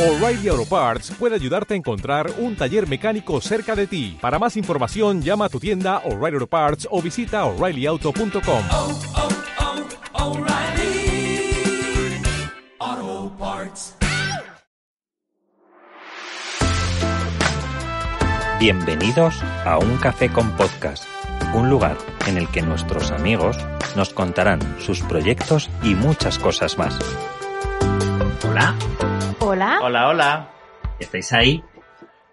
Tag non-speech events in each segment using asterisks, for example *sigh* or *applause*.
O'Reilly Auto Parts puede ayudarte a encontrar un taller mecánico cerca de ti. Para más información, llama a tu tienda O'Reilly Auto Parts o visita oreillyauto.com. oh, oh, Parts. Bienvenidos a Un Café con Podcast, un lugar en el que nuestros amigos nos contarán sus proyectos y muchas cosas más. Hola, Hola, Hola, hola. ¿estáis ahí?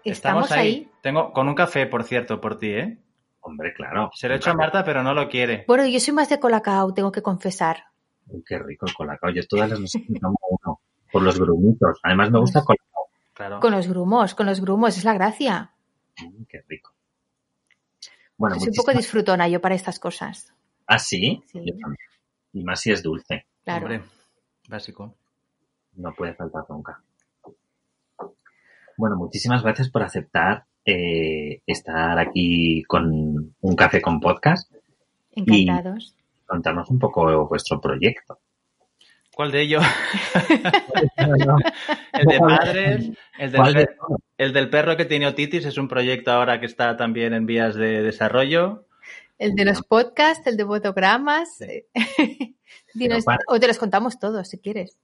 estamos, ahí. Tengo con un café, por cierto, por ti, ¿eh? Hombre, claro. Se lo he hecho a Marta, pero no lo quiere. Bueno, yo soy más de colacao, tengo que confesar. Uy, qué rico el colacao. Yo todas las noches me tomo uno. Por los grumitos. Además me gusta colacao. Claro. Con los grumos, con los grumos, es la gracia. Mm, qué rico. Bueno, soy un poco disfrutona yo para estas cosas. ¿Ah, sí? Sí. Yo también. Y más si es dulce. Claro. Hombre, básico. No puede faltar nunca. Bueno, muchísimas gracias por aceptar eh, estar aquí con un café con podcast Encantados. y contarnos un poco vuestro proyecto. ¿Cuál de ellos? *laughs* el de padres, el del, el del perro que tiene otitis, es un proyecto ahora que está también en vías de desarrollo. El de los podcasts, el de fotogramas. *laughs* Dinos- para. o te los contamos todos, si quieres.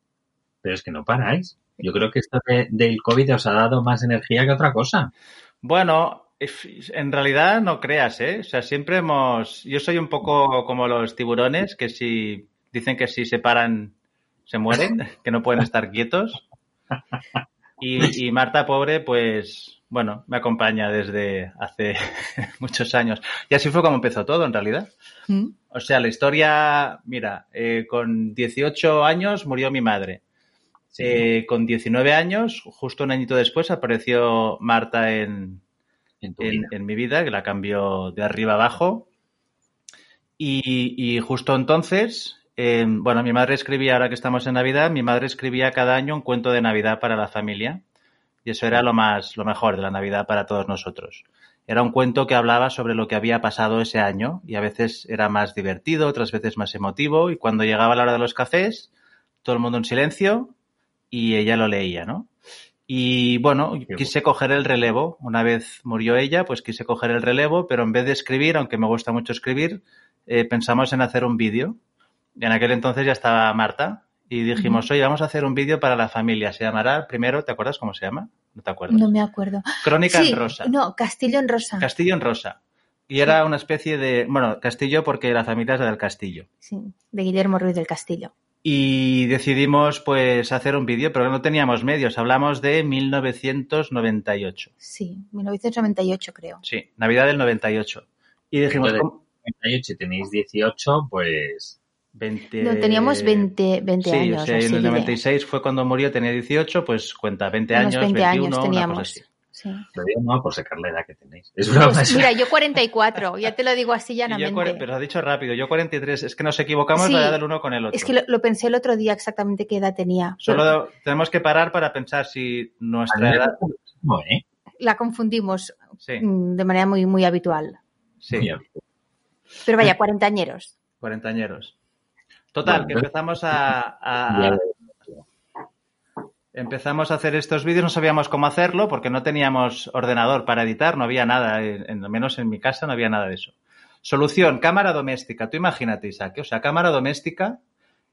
Pero es que no paráis. Yo creo que esto de- del COVID os ha dado más energía que otra cosa. Bueno, if- en realidad no creas, ¿eh? O sea, siempre hemos... Yo soy un poco como los tiburones, que si dicen que si se paran, se mueren, *laughs* que no pueden estar quietos. Y, y Marta, pobre, pues, bueno, me acompaña desde hace *laughs* muchos años. Y así fue como empezó todo, en realidad. ¿Mm? O sea, la historia, mira, eh, con 18 años murió mi madre. Eh, con 19 años, justo un añito después, apareció Marta en, En tu en, vida. en mi vida, que la cambió de arriba abajo. Y, y justo entonces, eh, bueno, mi madre escribía, ahora que estamos en Navidad, mi madre escribía cada año un cuento de Navidad para la familia. Y eso era lo más, lo mejor de la Navidad para todos nosotros. Era un cuento que hablaba sobre lo que había pasado ese año y a veces era más divertido, otras veces más emotivo. Y cuando llegaba la hora de los cafés, todo el mundo en silencio y ella lo leía, ¿no? Y bueno, quise coger el relevo. Una vez murió ella, pues quise coger el relevo, pero en vez de escribir, aunque me gusta mucho escribir, eh, pensamos en hacer un vídeo. Y en aquel entonces ya estaba Marta y dijimos, oye, vamos a hacer un vídeo para la familia. Se llamará, primero, ¿te acuerdas cómo se llama? No te acuerdas. No me acuerdo. Crónica Sí, en rosa. No, Castillo en rosa. Castillo en rosa. Y era una especie de, bueno, Castillo porque la familia es la del Castillo. Sí, de Guillermo Ruiz del Castillo. Y decidimos pues hacer un vídeo, pero no teníamos medios. Hablamos de 1998. Sí, 1998 creo. Sí, Navidad del 98. Y dijimos, ¿cómo? 98 y tenéis 18, pues 20... No, teníamos 20, 20 sí, años. o sea, en el de- 96 fue cuando murió, tenía 18, pues cuenta, 20 unos años, 20 21, años una teníamos. cosa así. Sí. lo digo no por sacar la edad que tenéis. Es. Pues es- mira, yo 44, ya te lo digo así *laughs* llanamente. pero has dicho rápido, yo 43, es que nos equivocamos Sí, la edad del uno con el otro. Es que lo, lo pensé el otro día exactamente qué edad tenía. Solo tenemos que parar para pensar si nuestra edad... No, ¿eh? La confundimos Sí, mm, de manera muy, muy habitual. sí. Pero vaya, cuarentañeros. Cuarentañeros. Total, Bueno, que empezamos a, a- ya- a- empezamos a hacer estos vídeos, no sabíamos cómo hacerlo porque no teníamos ordenador para editar, no había nada, en, menos en mi casa no había nada de eso. Solución, cámara doméstica. Tú imagínate, Isaac, o sea, cámara doméstica.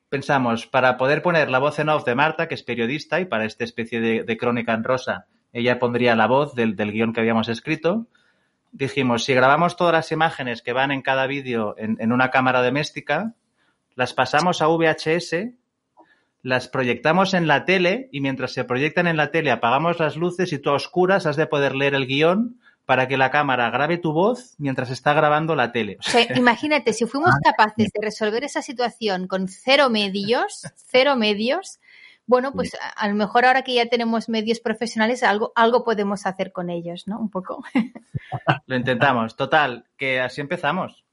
Pensamos, para poder poner la voz en off de Marta, que es periodista, y para esta especie de, crónica en rosa, ella pondría la voz del, del guion que habíamos escrito. Dijimos, si grabamos todas las imágenes que van en cada vídeo en una cámara doméstica, las pasamos a VHS, las proyectamos en la tele y mientras se proyectan en la tele apagamos las luces y tú a oscuras has de poder leer el guion para que la cámara grabe tu voz mientras está grabando la tele. O sea, *laughs* imagínate, si fuimos capaces de resolver esa situación con cero medios, cero medios, bueno, pues a, a lo mejor ahora que ya tenemos medios profesionales, algo, algo podemos hacer con ellos, ¿no? Un poco. *laughs* Lo intentamos. Total, que así empezamos.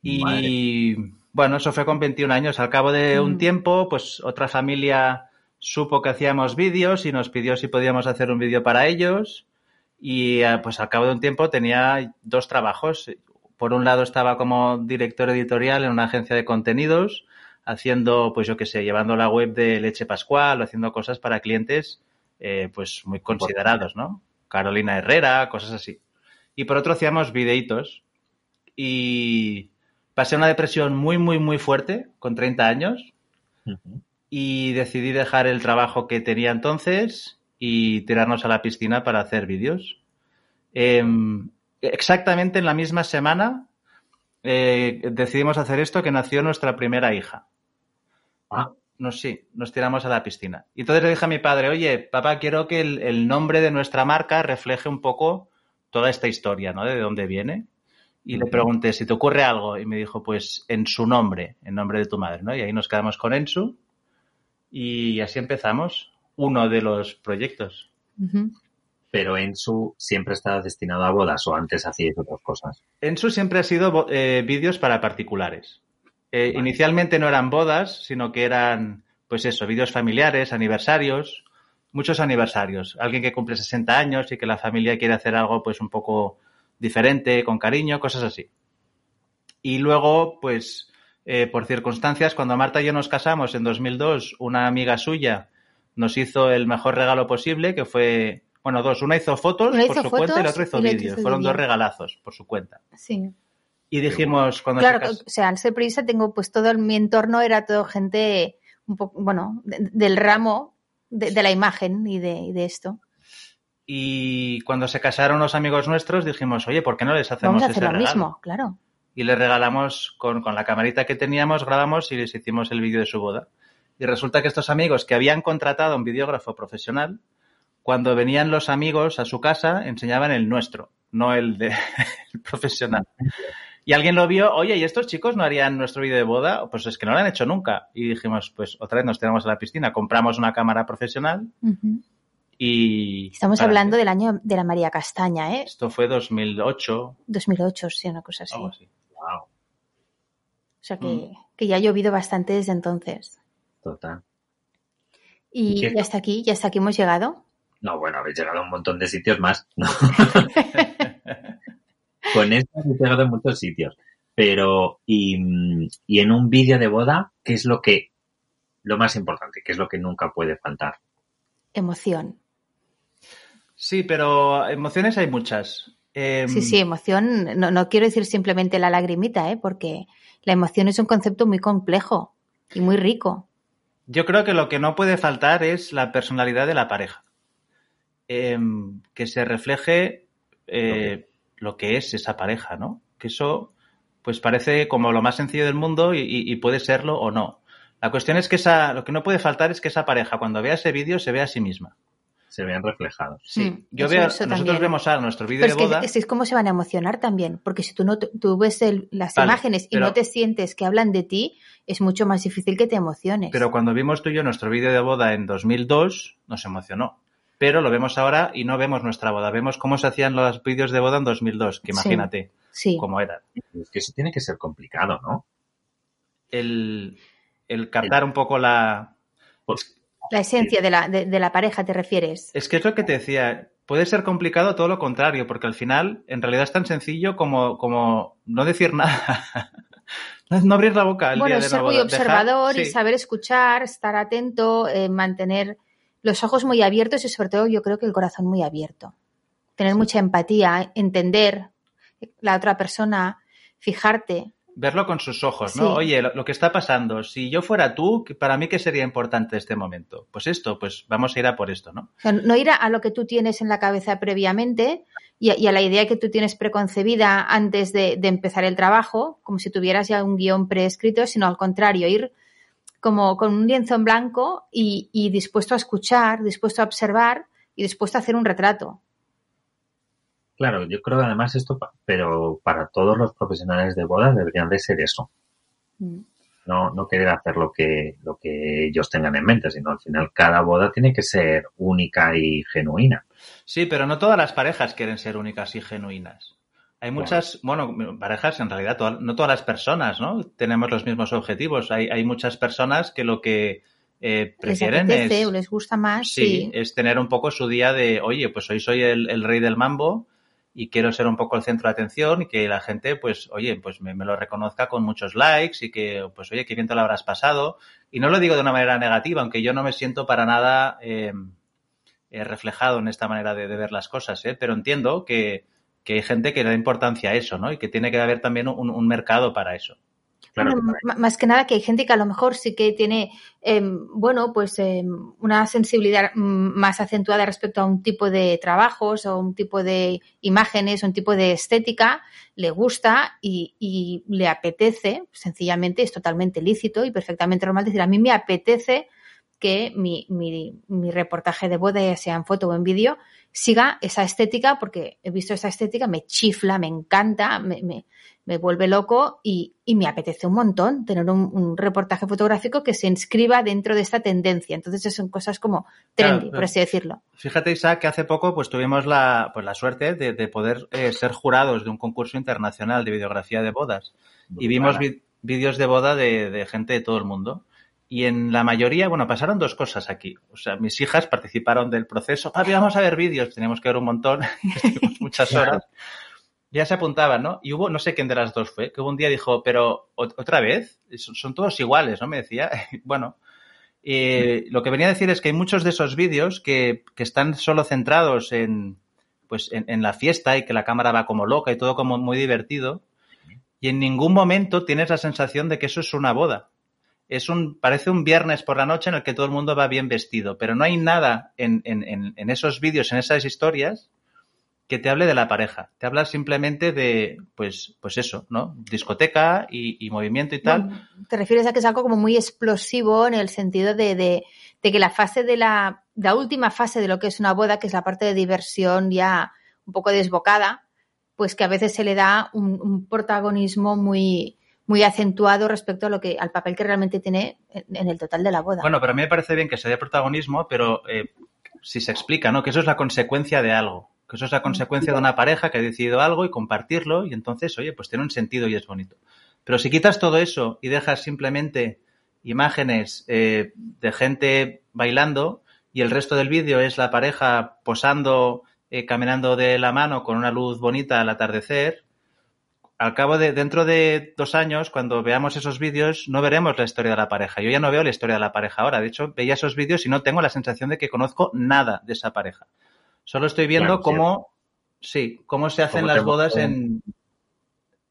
Y bueno, eso fue con 21 años. Al cabo de un Mm. tiempo, pues otra familia supo que hacíamos vídeos y nos pidió si podíamos hacer un vídeo para ellos. Y eh, pues al cabo de un tiempo tenía dos trabajos. Por un lado estaba como director editorial en una agencia de contenidos, haciendo, pues yo qué sé, llevando la web de Leche Pascual, o haciendo cosas para clientes eh, pues muy considerados, ¿no? Carolina Herrera, cosas así. Y por otro hacíamos videitos y pasé una depresión muy, muy, muy fuerte con 30 años y decidí dejar el trabajo que tenía entonces y tirarnos a la piscina para hacer vídeos. Em, exactamente en la misma semana eh, decidimos hacer esto que nació nuestra primera hija. Ah. Nos, sí, nos tiramos a la piscina. Y entonces le dije a mi padre, oye, papá, quiero que el, el nombre de nuestra marca refleje un poco toda esta historia, ¿no? De dónde viene. Y le pregunté, si te ocurre algo, y me dijo, pues en su nombre, en nombre de tu madre, ¿no? Y ahí nos quedamos con Ensu y así empezamos uno de los proyectos. Pero en su siempre estaba destinado a bodas o antes hacíais otras cosas. Ensu siempre ha sido eh, vídeos para particulares. Eh, Vale. Inicialmente no eran bodas, sino que eran, pues eso, vídeos familiares, aniversarios, muchos aniversarios. Alguien que cumple 60 años y que la familia quiere hacer algo pues un poco diferente, con cariño, cosas así. Y luego, pues, eh, por circunstancias, cuando Marta y yo nos casamos en 2002, una amiga suya nos hizo el mejor regalo posible, que fue, bueno, dos. Una hizo fotos Una por hizo su cuenta y la otra hizo vídeos. Fueron dos regalazos por su cuenta. Sí. Y dijimos, cuando Claro, se o sea, al ser periodista tengo pues todo el- mi entorno era todo gente un poco, bueno, de- del ramo de, de la imagen y de, y de esto. Y cuando se casaron los amigos nuestros, dijimos, oye, ¿por qué no les hacemos Vamos a ese hacer lo regalo? mismo, claro. Y les regalamos, con, con la camarita que teníamos, grabamos y les hicimos el vídeo de su boda. Y resulta que estos amigos que habían contratado a un videógrafo profesional, cuando venían los amigos a su casa, enseñaban el nuestro, no el de *laughs* el profesional. Y alguien lo vio, oye, ¿y estos chicos no harían nuestro vídeo de boda? Pues es que no lo han hecho nunca. Y dijimos, pues otra vez nos tiramos a la piscina, compramos una cámara profesional. Y... Estamos hablando del año de la María Castaña, ¿eh? Esto fue 2008, 2008, sí, una cosa así. algo O así. Wow, sea que, Mm. que ya ha llovido bastante desde entonces. total. Y hasta aquí, ya hasta aquí hemos llegado. No, bueno, habéis llegado a un montón de sitios más. ¿no? *laughs* Con esto habéis llegado a muchos sitios. Pero, y, y en un vídeo de boda, ¿qué es lo que, lo más importante, qué es lo que nunca puede faltar? Emoción. Sí, pero emociones hay muchas. Em, Sí, sí, emoción. No, no quiero decir simplemente la lagrimita, ¿eh? Porque la emoción es un concepto muy complejo y muy rico. Yo creo que lo que no puede faltar es la personalidad de la pareja. Em, que se refleje eh, lo que es esa pareja, ¿no? Que eso, pues parece como lo más sencillo del mundo y, y- y puede serlo o no. La cuestión es que esa, lo que no puede faltar es que esa pareja, cuando vea ese vídeo, se vea a sí misma. Se vean reflejados. Sí, Mm, yo eso- veo, eso nosotros también. vemos a nuestro vídeo Pero de es que boda. es, es cómo se van a emocionar también, porque si tú no tú ves el- las Vale, imágenes y pero- no te sientes que hablan de ti, es mucho más difícil que te emociones. Pero cuando vimos tú y yo nuestro vídeo de boda en 2002, nos emocionó. Pero lo vemos ahora y no vemos nuestra boda. Vemos cómo se hacían los vídeos de boda en 2002, que imagínate sí, cómo eran. Es que eso tiene que ser complicado, ¿no? El, el captar un poco la... Pues, la esencia de la, de, de la pareja te refieres. Es que es lo que te decía. Puede ser complicado todo lo contrario, porque al final, en realidad es tan sencillo como, como no decir nada. *laughs* no abrir la boca el Bueno, día de ser muy observador Dejar- y sí. saber escuchar, estar atento, eh, mantener los ojos muy abiertos y sobre todo yo creo que el corazón muy abierto. Tener mucha empatía, entender la otra persona, fijarte. Verlo con sus ojos, ¿no? Sí. Oye, lo, lo que está pasando, si yo fuera tú, ¿qué- para mí qué sería importante este momento? Pues esto, pues vamos a ir a por esto, ¿no? O sea, no ir a, a lo que tú tienes en la cabeza previamente y a, y a la idea que tú tienes preconcebida antes de, de empezar el trabajo, como si tuvieras ya un guion preescrito, sino al contrario, ir como con un lienzo en blanco y, y dispuesto a escuchar, dispuesto a observar y dispuesto a hacer un retrato. Claro, yo creo que además esto, pero para todos los profesionales de bodas deberían de ser eso. Mm. No, no querer hacer lo que, lo que ellos tengan en mente, sino al final cada boda tiene que ser única y genuina. Sí, pero no todas las parejas quieren ser únicas y genuinas. Hay muchas, bueno, parejas, en realidad, toda- no todas las personas, ¿no? Tenemos los mismos objetivos. Hay, hay muchas personas que lo que eh, Les prefieren apetece es... o les gusta más. Sí, es tener un poco su día de, oye, pues hoy soy el, el rey del mambo y quiero ser un poco el centro de atención y que la gente, pues, oye, pues me, lo reconozca con muchos likes y que, pues, oye, qué bien te lo habrás pasado. Y no lo digo de una manera negativa, aunque yo no me siento para nada, eh, eh, reflejado en esta manera de, ver las cosas, ¿eh? pero entiendo que, que hay gente que le da importancia a eso, ¿no? Y que tiene que haber también un mercado para eso. Claro, Bueno, más que nada que hay gente que a lo mejor sí que tiene, em, bueno, pues em, una sensibilidad más acentuada respecto a un tipo de trabajos o un tipo de imágenes o un tipo de estética, le gusta y, y le apetece, sencillamente es totalmente lícito y perfectamente normal decir, a mí me apetece que mi, mi, mi reportaje de boda, ya sea en foto o en vídeo, siga esa estética porque he visto esa estética, me chifla, me encanta, me, me, me vuelve loco y, y, me apetece un montón tener un, un, reportaje fotográfico que se inscriba dentro de esta tendencia. Entonces son cosas como trendy, claro, por así decirlo. Fíjate, Isaac, que hace poco pues tuvimos la, pues, la suerte de, de poder eh, ser jurados de un concurso internacional de videografía de bodas. Muy y vimos vi vídeos de boda de, de gente de todo el mundo. Y en la mayoría, bueno, pasaron dos cosas aquí. O sea, mis hijas participaron del proceso. Papi, vamos a ver vídeos. Teníamos que ver un montón. *laughs* Estuvimos muchas horas. Ya se apuntaban, ¿no? Y hubo, no sé quién de las dos fue, que hubo un día dijo, pero otra vez, son todos iguales, ¿no? Me decía. *laughs* bueno, eh, lo que venía a decir es que hay muchos de esos vídeos que, que están solo centrados en, pues, en, en la fiesta y que la cámara va como loca y todo como muy divertido. Y en ningún momento tienes la sensación de que eso es una boda es un, parece un viernes por la noche en el que todo el mundo va bien vestido, pero no hay nada en, en, en esos vídeos, en esas historias, que te hable de la pareja. Te habla simplemente de, pues, pues eso, ¿no? Discoteca y, y movimiento y tal. Bueno, te refieres a que es algo como muy explosivo en el sentido de, de, de, que la fase de la, la última fase de lo que es una boda, que es la parte de diversión ya un poco desbocada, pues que a veces se le da un, un protagonismo muy, muy acentuado respecto a lo que al papel que realmente tiene en, en, el total de la boda. Bueno, pero a mí me parece bien que se dé protagonismo, pero eh, si se explica, ¿no? Que eso es la consecuencia de algo, que eso es la consecuencia de una pareja que ha decidido algo y compartirlo y entonces, oye, pues tiene un sentido y es bonito. Pero si quitas todo eso y dejas simplemente imágenes eh, de gente bailando y el resto del vídeo es la pareja posando, eh, caminando de la mano con una luz bonita al atardecer, al cabo de, dentro de dos años, cuando veamos esos vídeos, no veremos la historia de la pareja. Yo ya no veo la historia de la pareja ahora. De hecho, veía esos vídeos y no tengo la sensación de que conozco nada de esa pareja. Solo estoy viendo claro, cómo, sí, cómo se hacen las bodas en,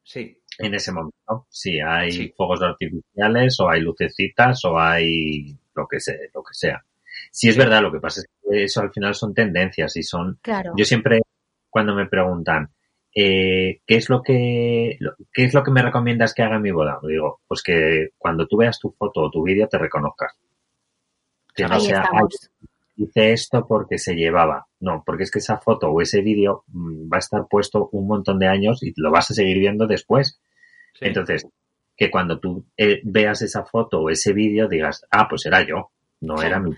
sí. En ese momento. Sí, hay sí. fuegos artificiales o hay lucecitas o hay lo que sea, lo que sea. Sí, es verdad, lo que pasa es que eso al final son tendencias y son, claro. yo siempre, cuando me preguntan, eh, ¿qué es lo que qué es lo que me recomiendas que haga en mi boda? Digo, pues que cuando tú veas tu foto o tu vídeo te reconozcas. Que no Ahí sea, estamos. Hice esto porque se llevaba. No, porque es que esa foto o ese vídeo mmm, va a estar puesto un montón de años y lo vas a seguir viendo después. Sí. Entonces, que cuando tú eh, veas esa foto o ese vídeo digas, ah, pues era yo, no sí. era mi.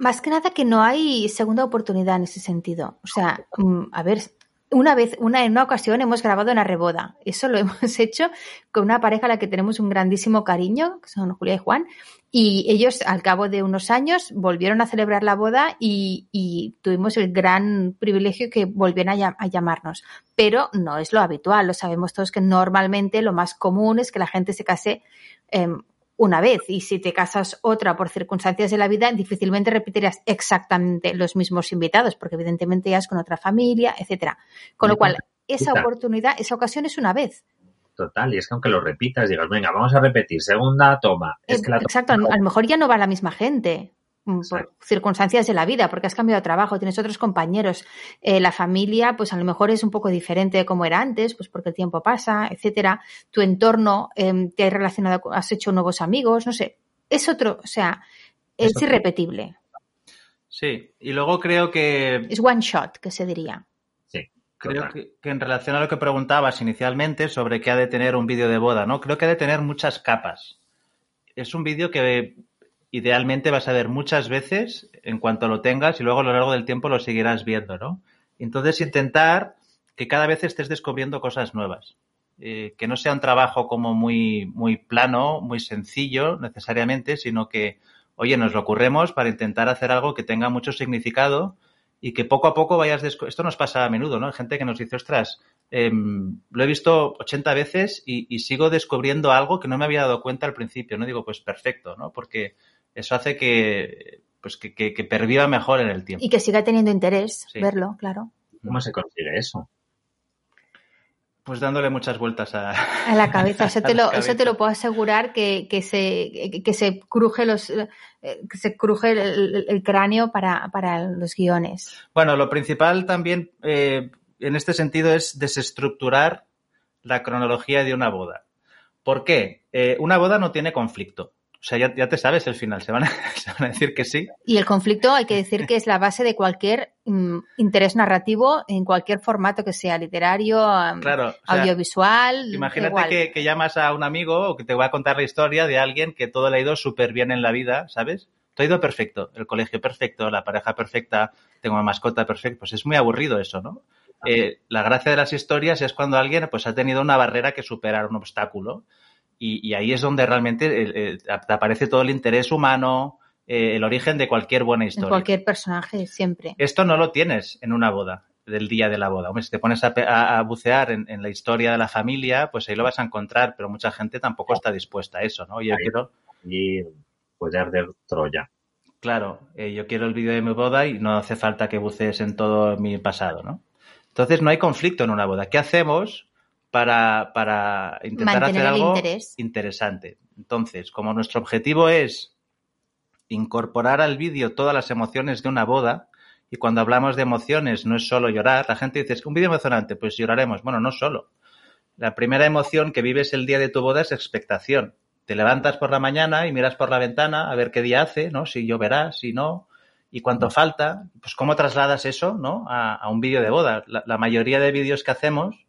Más que nada que no hay segunda oportunidad en ese sentido. O sea, a ver, una vez, una, en una ocasión hemos grabado una reboda. Eso lo *laughs* hemos hecho con una pareja a la que tenemos un grandísimo cariño, que son Julia y Juan, y ellos al cabo de unos años volvieron a celebrar la boda y, y tuvimos el gran privilegio que volvieran a, a, llamarnos. Pero no es lo habitual, lo sabemos todos que normalmente lo más común es que la gente se case eh, una vez y si te casas otra por circunstancias de la vida, difícilmente repetirás exactamente los mismos invitados, porque evidentemente ya es con otra familia, etcétera. Con lo cual, esa oportunidad, esa ocasión es una vez. Total, y es que aunque lo repitas, digas, venga, vamos a repetir, segunda toma. Es que la Exacto, a lo mejor ya no va la misma gente por Exacto. circunstancias de la vida, porque has cambiado de trabajo, tienes otros compañeros, eh, la familia, pues a lo mejor es un poco diferente de como era antes, pues porque el tiempo pasa, etcétera. Tu entorno eh, te has relacionado, has hecho nuevos amigos, no sé. Es otro, o sea, es, es irrepetible. Sí, y luego creo que. Es one shot, que se diría. Sí. Creo que, que, en relación a lo que preguntabas inicialmente sobre qué ha de tener un vídeo de boda, ¿no? Creo que ha de tener muchas capas. Es un vídeo que idealmente vas a ver muchas veces en cuanto lo tengas y luego a lo largo del tiempo lo seguirás viendo, ¿no? Entonces intentar que cada vez estés descubriendo cosas nuevas. Eh, que no sea un trabajo como muy, muy plano, muy sencillo necesariamente, sino que, oye, nos lo ocurremos para intentar hacer algo que tenga mucho significado y que poco a poco vayas... Esto nos pasa a menudo, ¿no? Gente que nos dice, ostras, eh, lo he visto 80 veces y, y sigo descubriendo algo que no me había dado cuenta al principio, ¿no? Digo, pues perfecto, ¿no? Porque eso hace que, pues que, que, que perviva mejor en el tiempo. Y que siga teniendo interés Sí. verlo, claro. ¿Cómo se consigue eso? Pues dándole muchas vueltas a... A la cabeza, eso *laughs* te lo, eso te lo puedo asegurar que, que se, que se cruje los, eh, que se cruje el cráneo para, para los guiones. Bueno, lo principal también eh, en este sentido es desestructurar la cronología de una boda. ¿Por qué? Eh, una boda no tiene conflicto. O sea, ya, ya te sabes el final. Se van, a, *laughs* se van a decir que sí. Y el conflicto hay que decir que es la base de cualquier mm, interés narrativo en cualquier formato que sea, literario, am, Claro. o sea, audiovisual. Imagínate igual. que, que llamas a un amigo o que te va a contar la historia de alguien que todo le ha ido súper bien en la vida, ¿sabes? Todo ha ido perfecto, el colegio perfecto, la pareja perfecta, tengo una mascota perfecta. Pues es muy aburrido eso, ¿no? Eh, la gracia de las historias es cuando alguien pues ha tenido una barrera que superar, un obstáculo. Y, y ahí es donde realmente eh, eh, te aparece todo el interés humano, eh, el origen de cualquier buena En historia. cualquier personaje, siempre. Esto no lo tienes en una boda, del día de la boda. Hombre, si te pones a, pe- a- a bucear en, en la historia de la familia, pues ahí lo vas a encontrar, pero mucha gente tampoco está dispuesta a eso, ¿no? Yo Ahí. quiero, Y puede arder Troya. claro, eh, yo quiero el vídeo de mi boda y no hace falta que bucees en todo mi pasado, ¿no? Entonces no hay conflicto en una boda. ¿Qué hacemos para, para intentar Mantener hacer algo interés. interesante? Entonces, como nuestro objetivo es incorporar al vídeo todas las emociones de una boda, y cuando hablamos de emociones no es solo llorar, la gente dice, es que un vídeo emocionante, pues lloraremos. Bueno, no solo. La primera emoción que vives el día de tu boda es expectación. Te levantas por la mañana y miras por la ventana a ver qué día hace, ¿no? Si lloverá, si no, y cuánto falta. Pues cómo trasladas eso, ¿no? A, a un vídeo de boda. La, la mayoría de vídeos que hacemos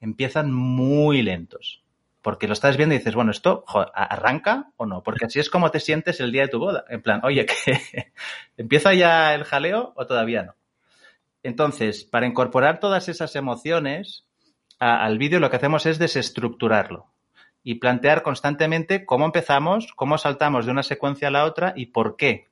empiezan muy lentos. Porque lo estás viendo y dices, bueno, ¿esto arranca o no? Porque así es como te sientes el día de tu boda. En plan, oye, *laughs* ¿empieza ya el jaleo o todavía no? Entonces, para incorporar todas esas emociones al vídeo, lo que hacemos es desestructurarlo y plantear constantemente cómo empezamos, cómo saltamos de una secuencia a la otra y por qué.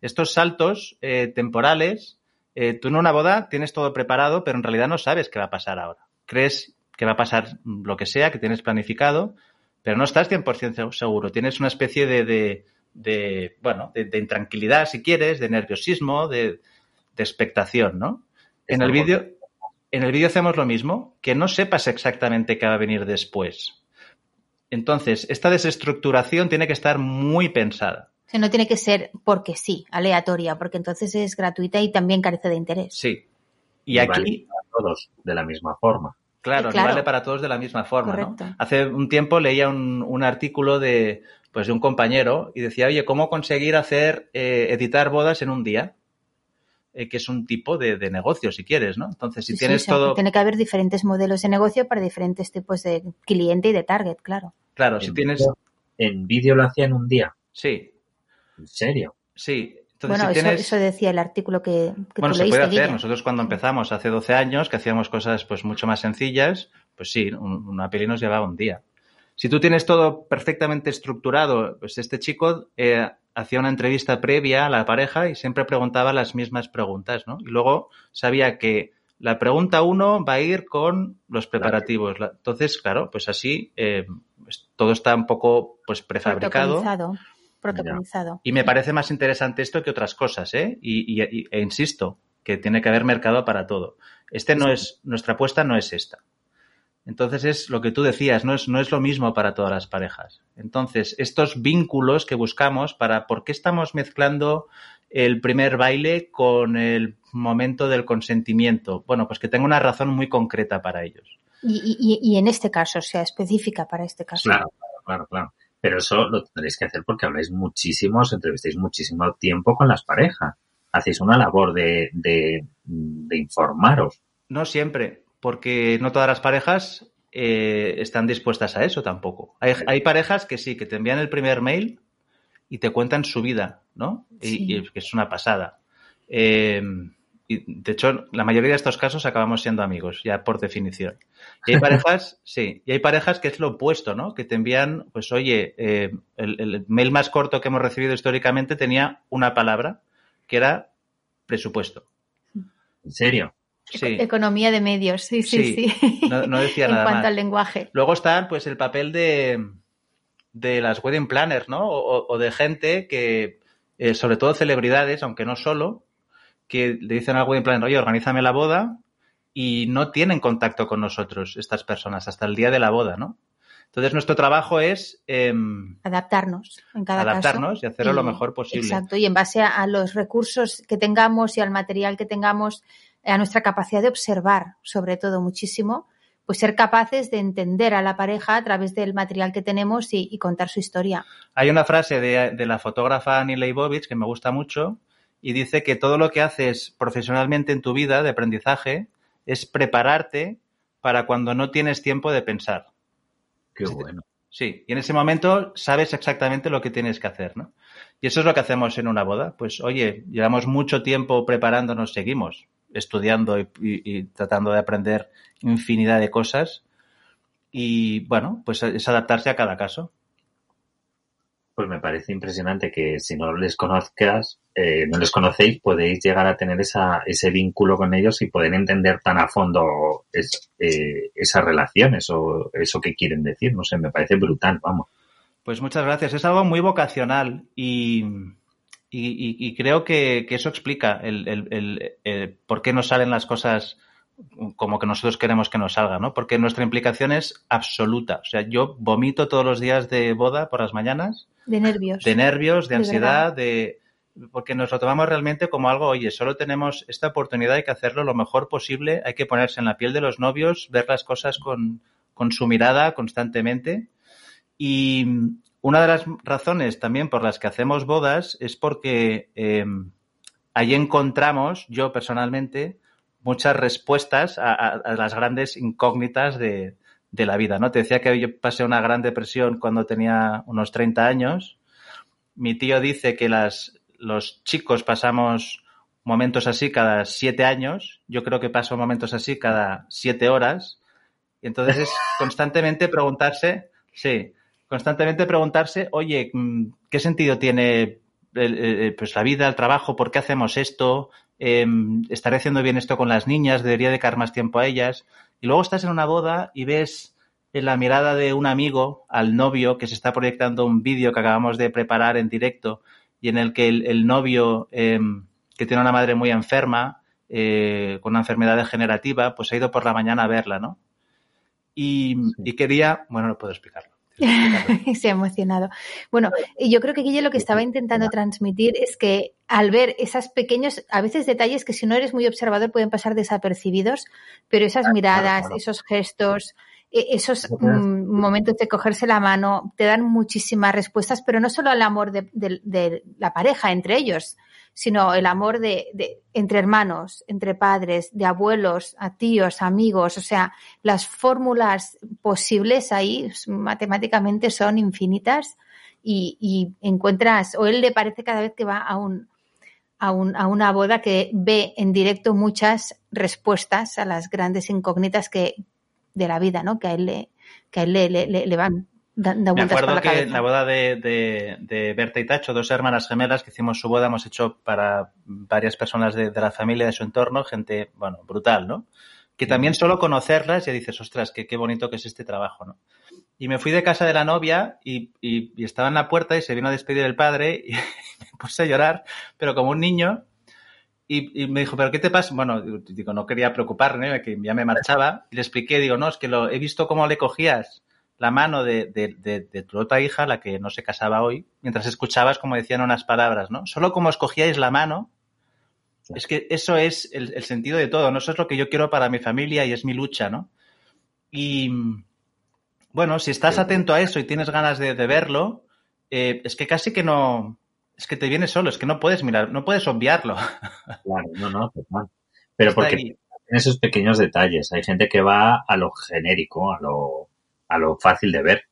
Estos saltos eh, temporales, eh, tú en una boda tienes todo preparado, pero en realidad no sabes qué va a pasar ahora. Crees que va a pasar lo que sea, que tienes planificado, pero no estás 100% seguro. Tienes una especie de, de, de, bueno, de, de intranquilidad, si quieres, de nerviosismo, de, de expectación, ¿no? En el vídeo, en el vídeo hacemos lo mismo, que no sepas exactamente qué va a venir después. Entonces, esta desestructuración tiene que estar muy pensada. O sea, no tiene que ser porque sí, aleatoria, porque entonces es gratuita y también carece de interés. Sí. Y Y aquí, vale para todos de la misma forma. Claro, claro. no vale para todos de la misma forma, ¿no? Hace un tiempo leía un, un artículo de, pues, de un compañero y decía, oye, ¿cómo conseguir hacer, eh, editar bodas en un día? Eh, que es un tipo de, de negocio, si quieres, ¿no? Entonces, si Sí, tienes todo, Tiene que haber diferentes modelos de negocio para diferentes tipos de cliente y de target, claro. claro, si En tienes, En vídeo lo hacía en un día. sí, ¿En serio? sí. Entonces, bueno, si eso, tienes... eso decía el artículo que, que Bueno, tú se leíste, puede hacer. Guille. Nosotros cuando empezamos hace 12 años, que hacíamos cosas pues mucho más sencillas, pues sí, un- una peli nos llevaba un día. Si tú tienes todo perfectamente estructurado, pues este chico eh, hacía una entrevista previa a la pareja y siempre preguntaba las mismas preguntas, ¿no? Y luego sabía que la pregunta uno va a ir con los preparativos. Entonces, claro, pues así eh, pues todo está un poco pues prefabricado. Protocolizado. Y me parece más interesante esto que otras cosas, ¿eh? Y, e insisto, que tiene que haber mercado para todo. Este no es, nuestra apuesta no es esta. Entonces es lo que tú decías, no es, no es lo mismo para todas las parejas. Entonces, estos vínculos que buscamos para por qué estamos mezclando el primer baile con el momento del consentimiento. Bueno, pues que tenga una razón muy concreta para ellos. Y, y- y en este caso, o sea, específica para este caso. Claro, claro, claro. Pero eso lo tendréis que hacer porque habláis muchísimo, os entrevistéis muchísimo tiempo con las parejas. Hacéis una labor de, de, de informaros. No siempre, porque no todas las parejas eh, están dispuestas a eso tampoco. Hay, hay parejas que sí, que te envían el primer mail y te cuentan su vida, ¿no? Y, Sí. y que es una pasada. Eh, y de hecho, la mayoría de estos casos acabamos siendo amigos, ya por definición. Y hay parejas, *laughs* sí, y hay parejas que es lo opuesto, ¿no? Que te envían, pues oye, eh, el, el mail más corto que hemos recibido históricamente tenía una palabra, que era presupuesto. ¿En serio? Sí. Economía de medios, sí, sí, Sí, sí. no- no decía *laughs* en nada cuanto más. al lenguaje. Luego está pues el papel de, de las wedding planners, ¿no? O, o de gente que, eh, sobre todo celebridades, aunque no solo, que le dicen algo en plan, oye, organízame la boda y no tienen contacto con nosotros estas personas hasta el día de la boda, ¿no? Entonces nuestro trabajo es eh, adaptarnos en cada adaptarnos caso. y hacerlo lo mejor posible. Exacto, y en base a, a, los recursos que tengamos y al material que tengamos, a nuestra capacidad de observar, sobre todo muchísimo, pues ser capaces de entender a la pareja a través del material que tenemos y, y contar su historia. Hay una frase de, de la fotógrafa Annie Leibovitz que me gusta mucho y dice que todo lo que haces profesionalmente en tu vida de aprendizaje es prepararte para cuando no tienes tiempo de pensar. Qué bueno. Sí, y en ese momento sabes exactamente lo que tienes que hacer, ¿no? Y eso es lo que hacemos en una boda. Pues, oye, llevamos mucho tiempo preparándonos, seguimos estudiando y, y, y tratando de aprender infinidad de cosas. Y bueno, pues es adaptarse a cada caso. Pues me parece impresionante que si no les conozcas, eh, no les conocéis, podéis llegar a tener esa, ese vínculo con ellos y poder entender tan a fondo es, eh, esas relaciones o eso que quieren decir. No sé, me parece brutal, vamos. Pues muchas gracias. Es algo muy vocacional y, y, y creo que, que, eso explica el, el, el, el, por qué no salen las cosas como que nosotros queremos que nos salga, ¿no? Porque nuestra implicación es absoluta. O sea, yo vomito todos los días de boda por las mañanas. De nervios. De nervios, de, de ansiedad, verdad. de porque nos lo tomamos realmente como algo, oye, solo tenemos esta oportunidad, hay que hacerlo lo mejor posible, hay que ponerse en la piel de los novios, ver las cosas con, con su mirada constantemente. Y una de las razones también por las que hacemos bodas es porque eh, ahí encontramos, yo personalmente, muchas respuestas a, a, las grandes incógnitas de, de, la vida, ¿no? Te decía que yo pasé una gran depresión cuando tenía unos 30 años. Mi tío dice que las, los chicos pasamos momentos así cada siete años. Yo creo que paso momentos así cada siete horas. Y entonces es *laughs* constantemente preguntarse, sí, constantemente preguntarse, oye, mm, ¿qué sentido tiene pues la vida, el trabajo? ¿Por qué hacemos esto? Eh, ¿Estaré haciendo bien esto con las niñas? ¿Debería dedicar más tiempo a ellas? Y luego estás en una boda y ves en la mirada de un amigo al novio que se está proyectando un vídeo que acabamos de preparar en directo y en el que el, el novio, eh, que tiene una madre muy enferma, eh, con una enfermedad degenerativa, pues ha ido por la mañana a verla, ¿no? Y, sí. y quería, bueno, no puedo explicarlo. *laughs* Se ha emocionado. Bueno, yo creo que Guille lo que estaba intentando transmitir es que al ver esos pequeños, a veces detalles que si no eres muy observador pueden pasar desapercibidos, pero esas miradas, esos gestos, esos mm, momentos de cogerse la mano te dan muchísimas respuestas, pero no solo al amor de, de, de la pareja entre ellos, sino el amor de, de, entre hermanos, entre padres, de abuelos, a tíos, amigos, o sea, las fórmulas posibles ahí matemáticamente son infinitas y, y encuentras, o él le parece cada vez que va a un, a, un, a, una boda que ve en directo muchas respuestas a las grandes incógnitas que, de la vida, ¿no? Que a él le, que a él le, le, le van dando Me acuerdo la que cabeza. en la boda de, de, de, Berta y Tacho, dos hermanas gemelas que hicimos su boda, hemos hecho para varias personas de, de la familia, de su entorno, gente, bueno, brutal, ¿no? Que también solo conocerlas ya dices, ostras, qué, qué bonito que es este trabajo, ¿no? Y me fui de casa de la novia y, y, y estaba en la puerta y se vino a despedir el padre y *laughs* me puse a llorar, pero como un niño, y, y, me dijo, ¿pero qué te pasa? Bueno, digo, no quería preocuparme, que ya me marchaba. Y le expliqué, digo, no, es que lo he visto cómo le cogías la mano de, de, de, de, tu otra hija, la que no se casaba hoy, mientras escuchabas como decían unas palabras, ¿no? Solo como escogíais la mano, es que eso es el, el, sentido de todo, ¿no? Eso es lo que yo quiero para mi familia y es mi lucha, ¿no? Y bueno, si estás atento a eso y tienes ganas de, de verlo, eh, es que casi que no, es que te viene solo, es que no puedes mirar, no puedes obviarlo. *laughs* Claro, no, no, total. Pero Está porque ahí. en esos pequeños detalles, hay gente que va a lo genérico, a lo, a lo fácil de ver.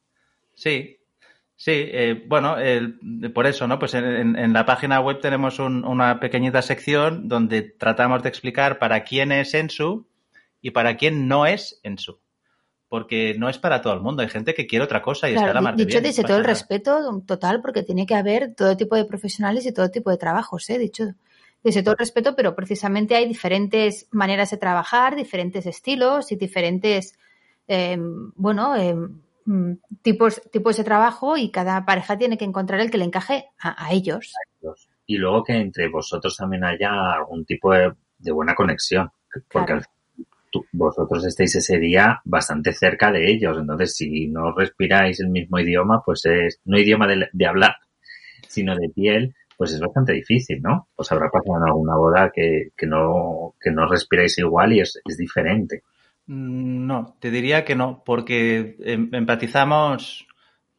Sí, sí, eh, bueno, por eso, ¿no? Pues en, en la página web tenemos un, una pequeñita sección donde tratamos de explicar para quién es Ensu y para quién no es Ensu porque no es para todo el mundo. Hay gente que quiere otra cosa y claro, está la mar Dicho desde todo el respeto total, porque tiene que haber todo tipo de profesionales y todo tipo de trabajos, ¿eh? Dicho desde todo el respeto, pero precisamente hay diferentes maneras de trabajar, diferentes estilos y diferentes, eh, bueno, eh, tipos, tipos de trabajo y cada pareja tiene que encontrar el que le encaje a, a ellos. y luego que entre vosotros también haya algún tipo de, de buena conexión, porque Claro. Tú- vosotros estáis ese día bastante cerca de ellos, entonces si no respiráis el mismo idioma, pues es no idioma de, de hablar, sino de piel, pues es bastante difícil, ¿no? Os habrá pasado en alguna boda que, que no que no respiráis igual y es, es diferente. Mm, No, te diría que no, porque em- empatizamos,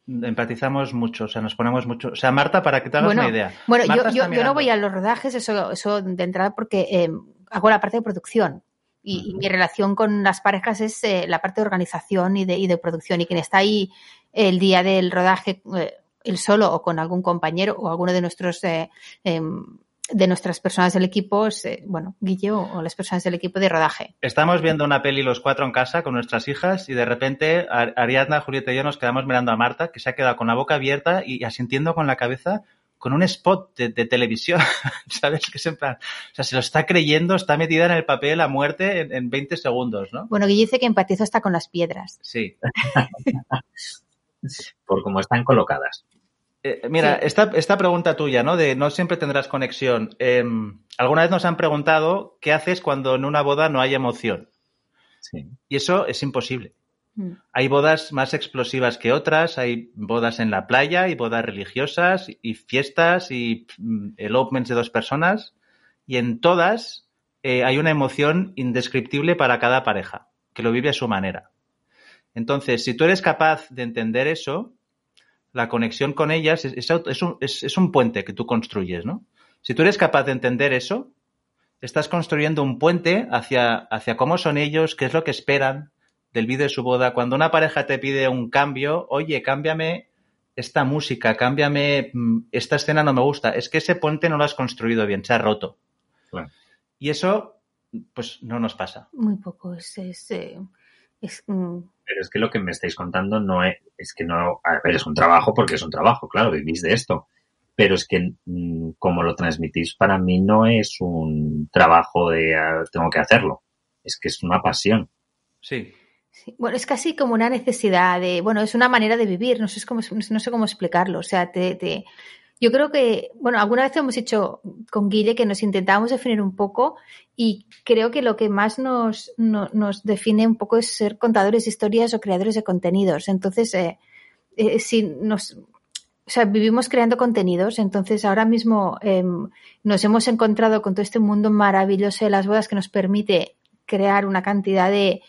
empatizamos mucho, o sea, nos ponemos mucho. O sea, Marta, para que te hagas Bueno, una idea. Bueno, Marta yo, yo, no voy a los rodajes, eso, eso de entrada, porque eh, hago la parte de producción. Y, y mi relación con las parejas es eh, la parte de organización y de, y de producción. Y quien está ahí el día del rodaje, eh, él solo o con algún compañero o alguno de nuestros eh, em, de nuestras personas del equipo, es, eh, bueno, Guille o, las personas del equipo de rodaje. Estamos viendo una peli los cuatro en casa con nuestras hijas y de repente Ar- Ariadna, Julieta y yo nos quedamos mirando a Marta, que se ha quedado con la boca abierta y asintiendo con la cabeza con un spot de, de televisión, *laughs* ¿sabes? Que es en plan, o sea, se lo está creyendo, está metida en el papel a muerte en, en 20 segundos, ¿no? Bueno, Guille dice que empatizo hasta con las piedras. Sí. *laughs* Por cómo están colocadas. Eh, mira, Sí. esta, esta pregunta tuya, ¿no? De no siempre tendrás conexión. Eh, Alguna vez nos han preguntado qué haces cuando en una boda no hay emoción. Sí. Y eso es imposible. Mm. Hay bodas más explosivas que otras, hay bodas en la playa, y bodas religiosas y fiestas y mm, elopements de dos personas y en todas eh, hay una emoción indescriptible para cada pareja, que lo vive a su manera. Entonces, si tú eres capaz de entender eso, la conexión con ellas es, un, es un puente que tú construyes, ¿no? Si tú eres capaz de entender eso, estás construyendo un puente hacia, hacia cómo son ellos, qué es lo que esperan del vídeo de su boda. Cuando una pareja te pide un cambio, oye, cámbiame esta música, cámbiame, mm, esta escena no me gusta. Es que ese puente no lo has construido bien, se ha roto. Claro. Y eso, pues no nos pasa. Muy poco. Es, es, eh, es, mm, Pero es que lo que me estáis contando no es, es que no, a ver, es un trabajo porque es un trabajo, claro, vivís de esto. Pero es que mm, como lo transmitís, para mí no es un trabajo de ah, tengo que hacerlo. Es que es una pasión. Sí. Bueno, es casi como una necesidad de, bueno, es una manera de vivir, no sé cómo, no sé cómo explicarlo. O sea, te, te- yo creo que, bueno, alguna vez hemos hecho con Guille que nos intentábamos definir un poco y creo que lo que más nos, no- nos define un poco es ser contadores de historias o creadores de contenidos. Entonces, eh, eh, si nos, o sea, vivimos creando contenidos, entonces ahora mismo em, nos hemos encontrado con todo este mundo maravilloso de las bodas que nos permite crear una cantidad de,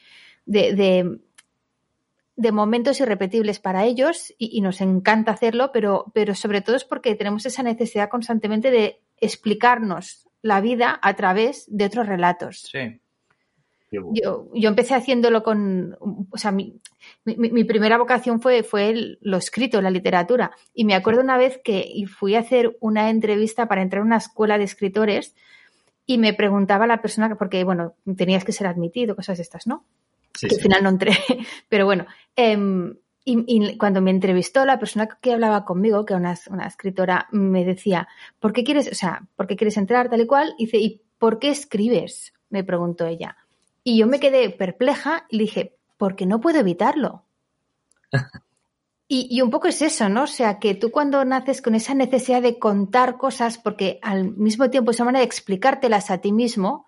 de, de, de momentos irrepetibles para ellos y, y nos encanta hacerlo, pero, pero sobre todo es porque tenemos esa necesidad constantemente de explicarnos la vida a través de otros relatos. Sí. Yo, yo empecé haciéndolo con, o sea, mi, mi, mi primera vocación fue, fue el- lo escrito, la literatura. Y me acuerdo una vez que fui a hacer una entrevista para entrar a una escuela de escritores y me preguntaba la persona, que- porque bueno, tenías que ser admitido, cosas de estas, ¿no? Sí, que sí. al final no entré, *laughs* pero bueno. em, y, y cuando me entrevistó, la persona que hablaba conmigo, que era una, una escritora, me decía, ¿por qué quieres, o sea, por qué quieres entrar tal y cual? Y dice, ¿y por qué escribes? Me preguntó ella. Y yo me quedé perpleja y le dije, porque no puedo evitarlo. *laughs* Y, y un poco es eso, ¿no? O sea, que tú cuando naces con esa necesidad de contar cosas, porque al mismo tiempo es una manera de explicártelas a ti mismo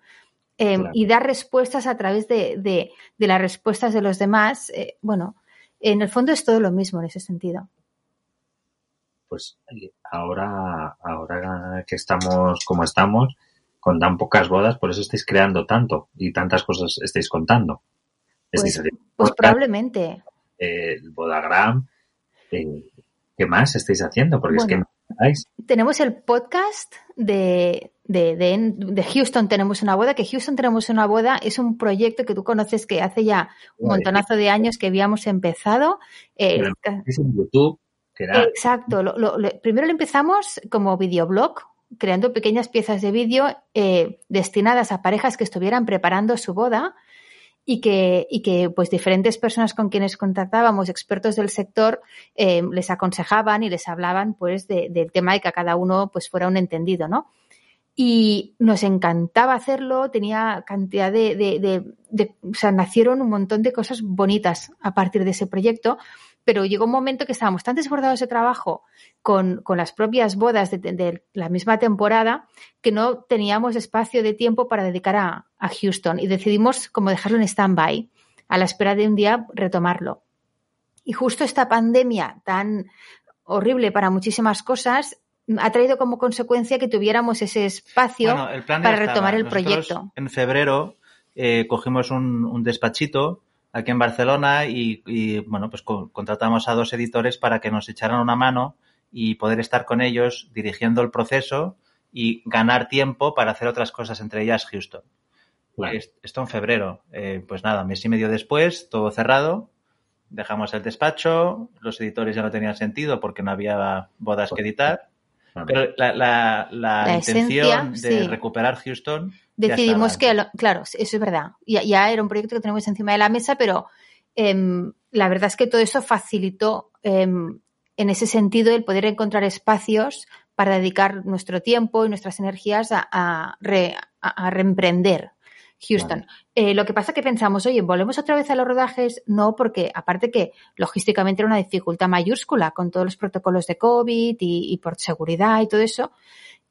eh, Claro. y dar respuestas a través de, de- de las respuestas de los demás, eh, bueno, en el fondo es todo lo mismo en ese sentido. Pues ahora, ahora que estamos como estamos, con tan pocas bodas, por eso estáis creando tanto y tantas cosas estáis contando. Pues, pues podcast, probablemente. eh, el bodagram. eh, ¿Qué más estáis haciendo? Porque es que Tenemos el podcast de, de, de- de Houston Tenemos una boda, que Houston Tenemos una boda es un proyecto que tú conoces que hace ya un montonazo de años que habíamos empezado. Eh, Es en YouTube, que era Exacto. Lo- lo- lo- primero lo empezamos como videoblog, creando pequeñas piezas de vídeo eh, destinadas a parejas que estuvieran preparando su boda y que, y que pues diferentes personas con quienes contactábamos, expertos del sector, eh, les aconsejaban y les hablaban pues de- del tema y que a cada uno pues fuera un entendido, ¿no? Y nos encantaba hacerlo, tenía cantidad de, de- de- de- o sea, nacieron un montón de cosas bonitas a partir de ese proyecto, pero llegó un momento que estábamos tan desbordados de trabajo con, con las propias bodas de, de, la misma temporada que no teníamos espacio de tiempo para dedicar a, a Houston y decidimos como dejarlo en stand-by a la espera de un día retomarlo. Y justo esta pandemia tan horrible para muchísimas cosas ha traído como consecuencia que tuviéramos ese espacio Bueno, para retomar el Nosotros, proyecto. En febrero eh, cogimos un, un despachito aquí en Barcelona y, y, bueno, pues co- contratamos a dos editores para que nos echaran una mano y poder estar con ellos dirigiendo el proceso y ganar tiempo para hacer otras cosas, entre ellas Houston. Claro. Esto en febrero. Eh, pues nada, mes y medio después, todo cerrado. Dejamos el despacho, los editores ya no tenían sentido porque no había bodas que editar. Claro. Pero la, la, la, La intención esencia, de sí. recuperar Houston. Decidimos que, lo- claro, eso es verdad. Ya, ya era un proyecto que tenemos encima de la mesa, pero em, la verdad es que todo eso facilitó em, en ese sentido el poder encontrar espacios para dedicar nuestro tiempo y nuestras energías a, a re- a- a reemprender Houston. Eh, lo que pasa que pensamos, oye, ¿volvemos otra vez a los rodajes? No, porque aparte que logísticamente era una dificultad mayúscula con todos los protocolos de COVID y, y por seguridad y todo eso.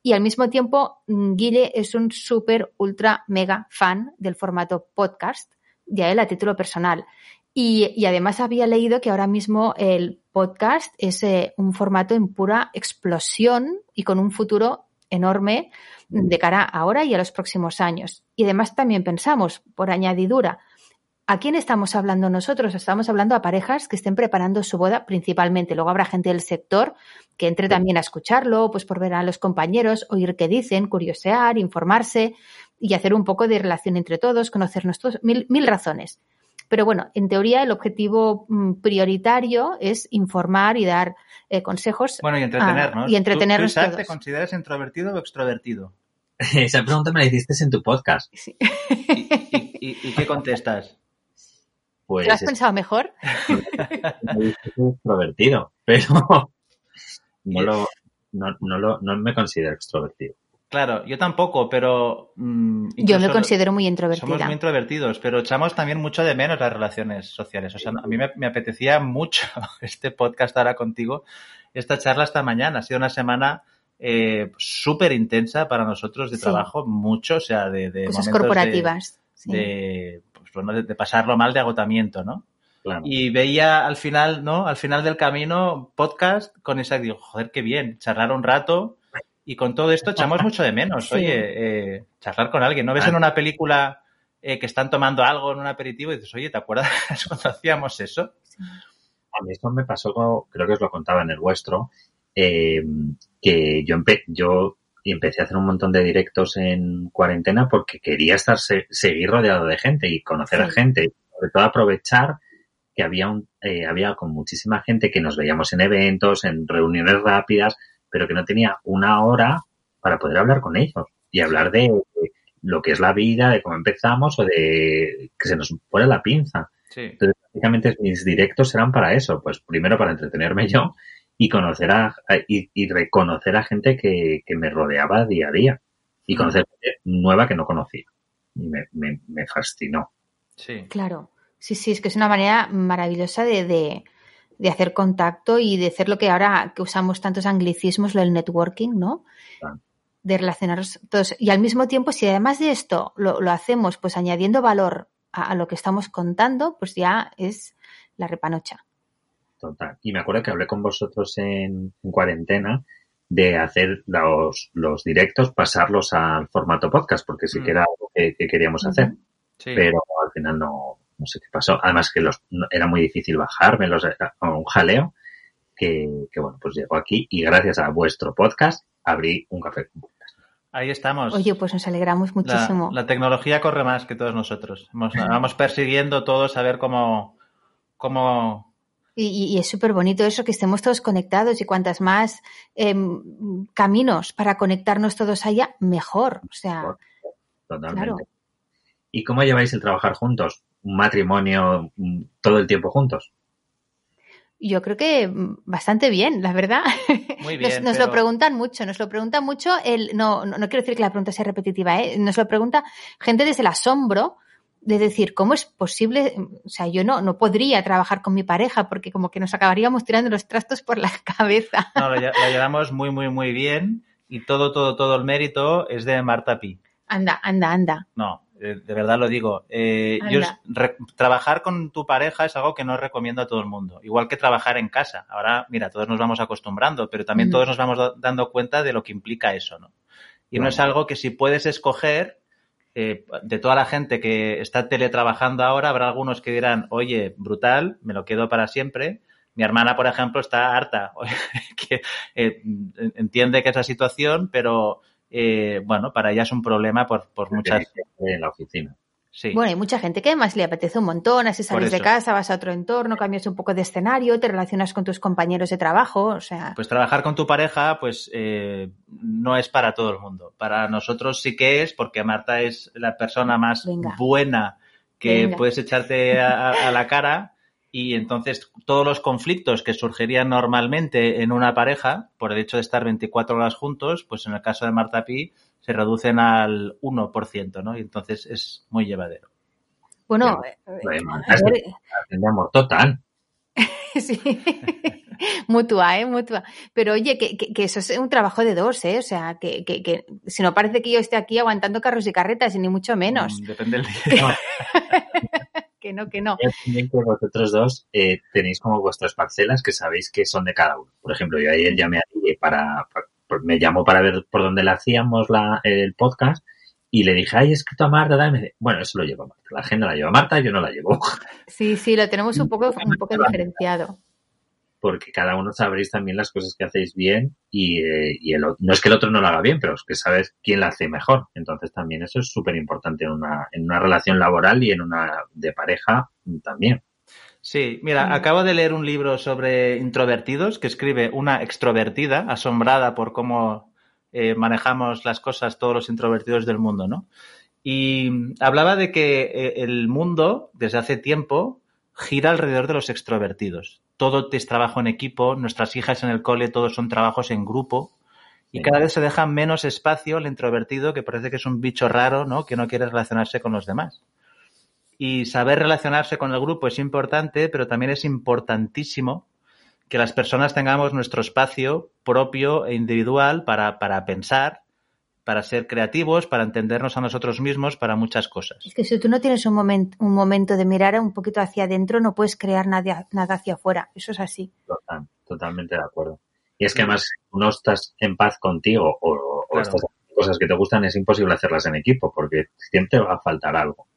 Y al mismo tiempo, mm, Guille es un súper, ultra, mega fan del formato podcast, de él a título personal. Y, además había leído que ahora mismo el podcast es eh, un formato en pura explosión y con un futuro enorme de cara a ahora y a los próximos años. Y además también pensamos, por añadidura, ¿a quién estamos hablando nosotros? Estamos hablando a parejas que estén preparando su boda principalmente. Luego habrá gente del sector que entre también a escucharlo, pues por ver a los compañeros, oír qué dicen, curiosear, informarse y hacer un poco de relación entre todos, conocernos todos, mil, mil razones. Pero bueno, en teoría el objetivo mm, prioritario es informar y dar eh, consejos Bueno, y entretenernos. Ah, y entretenernos ¿Tú, tú, todos. te consideras introvertido o extrovertido? *laughs* Esa pregunta me la hiciste en tu podcast. Sí. ¿Y, y- y- y qué contestas? Pues ¿Lo has es- pensado mejor? *laughs* soy extrovertido, pero no lo, no, no lo, no me considero extrovertido. Claro, yo tampoco, pero... mm, Yo me considero muy Somos introvertida. muy introvertidos, pero echamos también mucho de menos las relaciones sociales. O sea, a mí me, me apetecía mucho *laughs* este podcast ahora contigo, esta charla esta mañana. Ha sido una semana eh, súper intensa para nosotros de Sí. trabajo, mucho, o sea, de, de Cosas de- corporativas. sí. de, pues, de, de pasarlo mal, de agotamiento, ¿no? Claro. Y veía al final, ¿no? Al final del camino, podcast con esa, digo, joder, qué bien, charlar un rato. Y con todo esto echamos *laughs* mucho de menos, Sí. oye, eh, charlar con alguien. ¿No ves en una película eh, que están tomando algo en un aperitivo y dices, oye, ¿te acuerdas *laughs* cuando hacíamos eso? A mí esto me pasó, como- creo que os lo contaba en el vuestro, eh, que yo, empe- yo empecé a hacer un montón de directos en cuarentena porque quería estar se- seguir rodeado de gente y conocer a gente, y sobre todo aprovechar que había un, eh, había con muchísima gente que nos veíamos en eventos, en reuniones rápidas, pero que no tenía una hora para poder hablar con ellos y hablar de, de lo que es la vida, de cómo empezamos o de que se nos pone la pinza. Sí. Entonces, básicamente mis directos eran para eso, pues primero para entretenerme *laughs* yo y conocer a, y, y reconocer a gente que, que me rodeaba día a día y conocer gente nueva que no conocía. Y me, me, me fascinó. Sí. Claro, sí, sí, es que es una manera maravillosa de, de, de hacer contacto y de hacer lo que ahora que usamos tantos anglicismos, lo del networking, ¿no? De relacionarnos todos. Y al mismo tiempo, si además de esto lo, lo hacemos pues añadiendo valor a, a lo que estamos contando, pues ya es la repanocha. Total. Y me acuerdo que hablé con vosotros en, en cuarentena de hacer los, los directos, pasarlos al formato podcast, porque sí Mm. que era algo que, que queríamos hacer. Sí. pero al final no, no sé qué pasó. Además que los, no- era muy difícil bajármelos, era un jaleo, que, que bueno, pues llegó aquí y gracias a vuestro podcast abrí un café con podcast. Ahí estamos. Oye, pues nos alegramos muchísimo. la tecnología corre más que todos nosotros. Vamos, vamos persiguiendo todos a ver cómo, cómo Y, es súper bonito eso, que estemos todos conectados y cuantas más em, caminos para conectarnos todos haya, mejor. O sea, Totalmente. Claro. ¿Y cómo lleváis el trabajar juntos? ¿Un matrimonio mm, todo el tiempo juntos? yo creo que mm, bastante bien, la verdad. Muy *laughs* Nos, bien. nos pero- lo preguntan mucho, nos lo preguntan mucho. El, no, no, no quiero decir que la pregunta sea repetitiva, ¿eh? nos lo pregunta gente desde el asombro de decir, ¿cómo es posible? O sea, yo no, no podría trabajar con mi pareja porque como que nos acabaríamos tirando los trastos por la *laughs* cabeza. No, lo, lle- lo llevamos muy, muy, muy bien y todo, todo, todo el mérito es de Marta Pi. Anda, anda, anda. No, eh, de verdad lo digo. Eh, yo re- trabajar con tu pareja es algo que no recomiendo a todo el mundo. Igual que trabajar en casa. Ahora, mira, todos nos vamos acostumbrando, pero también Mm. todos nos vamos da- dando cuenta de lo que implica eso, ¿no? Y no es algo que si puedes escoger, eh, de toda la gente que está teletrabajando ahora, habrá algunos que dirán, oye, brutal, me lo quedo para siempre. Mi hermana, por ejemplo, está harta, *laughs* que eh, entiende que es la situación, pero eh, bueno, para ella es un problema por, por muchas... En la oficina. Sí. Bueno, hay mucha gente que además le apetece un montón, así sales de casa, vas a otro entorno, cambias un poco de escenario, te relacionas con tus compañeros de trabajo, o sea, Pues trabajar con tu pareja, pues eh, no es para todo el mundo. Para nosotros sí que es, porque Marta es la persona más Venga. buena que Venga. puedes echarte a, a- a la cara. Y entonces todos los conflictos que surgirían normalmente en una pareja, por el hecho de estar 24 horas juntos, pues en el caso de Marta Pi, se reducen al 1%, ¿no? Y entonces es muy llevadero. bueno, eh, de amor total. *laughs* sí, *laughs* mutua, ¿eh? Mutua. Pero oye, que, que, que eso es un trabajo de dos, ¿eh? O sea, que, que, que si no parece que yo esté aquí aguantando carros y carretas, y ni mucho menos. Mm, Depende del *laughs* día. Que no, que no. Yo también que vosotros dos eh, tenéis como vuestras parcelas que sabéis que son de cada uno. Por ejemplo, yo ayer llamé a Guille para, me llamó para ver por dónde le hacíamos la, el podcast y le dije, ay, he escrito a Marta, dame. Me dice, Bueno, eso lo lleva Marta. La agenda la lleva Marta, yo no la llevo. *laughs* Sí, sí, lo tenemos un poco, un poco diferenciado. Porque cada uno sabréis también las cosas que hacéis bien y, eh, y el, no es que el otro no lo haga bien, pero es que sabes quién la hace mejor. Entonces también eso es súper importante en una, en una relación laboral y en una de pareja también. Sí, mira, acabo de leer un libro sobre introvertidos que escribe una extrovertida, asombrada por cómo eh, manejamos las cosas todos los introvertidos del mundo, ¿no? Y hablaba de que eh, el mundo, desde hace tiempo, gira alrededor de los extrovertidos. Todo es trabajo en equipo, nuestras hijas en el cole, todos son trabajos en grupo. Y Sí. cada vez se deja menos espacio al introvertido, que parece que es un bicho raro, ¿no? Que no quiere relacionarse con los demás. Y saber relacionarse con el grupo es importante, pero también es importantísimo que las personas tengamos nuestro espacio propio e individual para, para pensar, para ser creativos, para entendernos a nosotros mismos, para muchas cosas. Es que si tú no tienes un, momento un momento de mirar un poquito hacia adentro, no puedes crear nada, nada hacia afuera. Eso es así. Total, totalmente de acuerdo. Y es que además, si no estás en paz contigo o, o Claro. estás haciendo cosas que te gustan, es imposible hacerlas en equipo porque siempre va a faltar algo.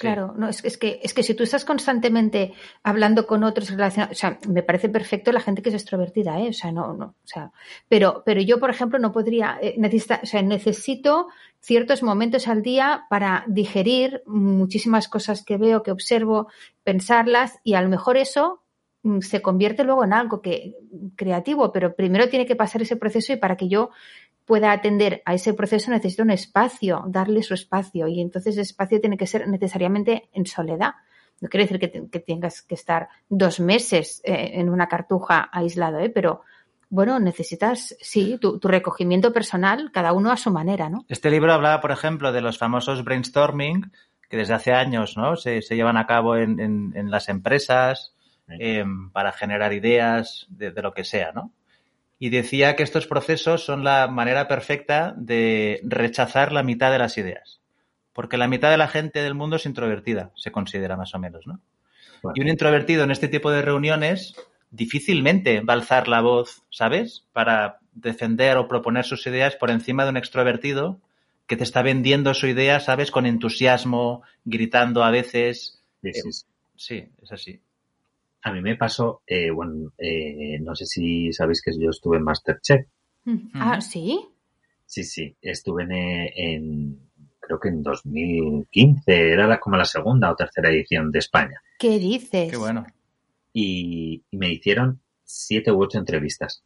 Claro, no, es, que- es que es que si tú estás constantemente hablando con otros relacionados, o sea, me parece perfecto la gente que es extrovertida, ¿eh? O sea, no, no, o sea, pero, pero yo, por ejemplo, no podría, eh, necesita, o sea, necesito ciertos momentos al día para digerir muchísimas cosas que veo, que observo, pensarlas y a lo mejor eso mm, se convierte luego en algo que creativo, pero primero tiene que pasar ese proceso y para que yo pueda atender a ese proceso necesito un espacio, darle su espacio y entonces ese espacio tiene que ser necesariamente en soledad. No quiere decir que, te- que tengas que estar dos meses eh, en una cartuja aislado, ¿eh? pero bueno, necesitas, sí, tu, tu recogimiento personal, cada uno a su manera, ¿no? Este libro hablaba, por ejemplo, de los famosos brainstorming que desde hace años ¿no? se, se llevan a cabo en, en- en las empresas eh, para generar ideas de, de lo que sea, ¿no? Y decía que estos procesos son la manera perfecta de rechazar la mitad de las ideas. Porque la mitad de la gente del mundo es introvertida, se considera más o menos, ¿no? Bueno, Y un introvertido en este tipo de reuniones difícilmente va a alzar la voz, ¿sabes? Para defender o proponer sus ideas por encima de un extrovertido que te está vendiendo su idea, ¿sabes? Con entusiasmo, gritando a veces. sí, sí, sí. Sí, es así. A mí me pasó, eh, bueno, eh, no sé si sabéis que yo estuve en Masterchef. Ah, sí. Sí, sí, estuve en, eh, en- creo que en 2015, era la- como la segunda o tercera edición de España. ¿Qué dices? Qué bueno. Y, y me hicieron siete u ocho entrevistas.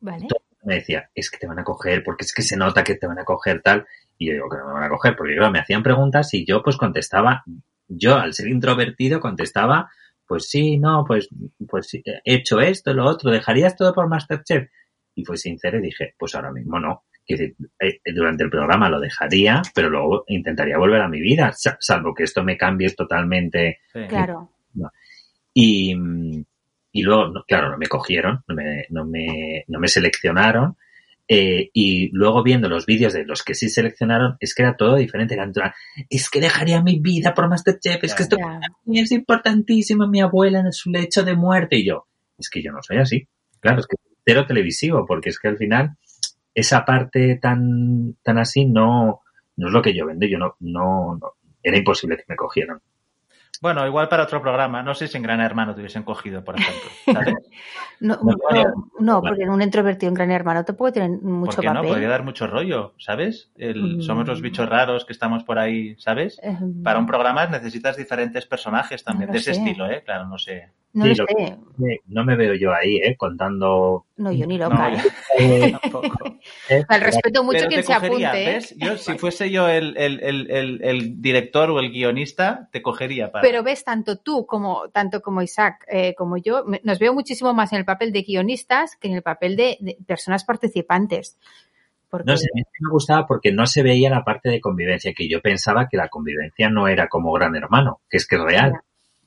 Vale. Me decía, es que te van a coger, porque es que se nota que te van a coger tal. Y yo digo que no me van a coger, porque claro, me hacían preguntas y yo pues contestaba, yo al ser introvertido contestaba, pues sí, no, pues, pues sí, he hecho esto, lo otro, ¿dejarías todo por Masterchef? Y fui sincero y dije, pues ahora mismo no. que decir, eh, durante el programa lo dejaría, pero luego intentaría volver a mi vida, sa- salvo que esto me cambie totalmente. Sí. Claro. Y, y luego, claro, no me cogieron, no me, no me, no me seleccionaron. Eh, y luego viendo los vídeos de los que sí seleccionaron, es que era todo diferente. Era plan, es que dejaría mi vida por Masterchef, es que esto Ya. es importantísimo, mi abuela en su lecho de muerte. Y yo, es que yo no soy así. Claro, es que cero televisivo, porque es que al final esa parte tan, tan así no, no es lo que yo vendo. Yo no, no, no- era imposible que me cogieran. Bueno, igual para otro programa. No sé si en Gran Hermano te hubiesen cogido, por ejemplo. *laughs* ¿sabes? No, No, no, no, porque en un introvertido en gran hermano tampoco tienen mucho ¿Por qué no? papel. Podría dar mucho rollo, ¿sabes? El- Mm. Somos los bichos raros que estamos por ahí, ¿sabes? Eh, Para un programa necesitas diferentes personajes también, de ese estilo, ¿eh? Claro, no sé. No Sí, lo lo- sé. No me veo yo ahí, ¿eh? Contando... No, yo ni No, loca. ¿eh? eh, tampoco. eh, Al respeto mucho Pero quien te se cogería, apunte. ¿eh? ¿ves? Yo, si fuese yo el, el- el- el- el director o el guionista, te cogería para... Pero ves, tanto tú como tanto como Isaac eh, como yo, nos veo muchísimo más en el papel de guionistas que en el papel de, de personas participantes. Porque, No sé, a mí me gustaba porque no se veía la parte de convivencia, que yo pensaba que la convivencia no era como Gran Hermano, que es que es real.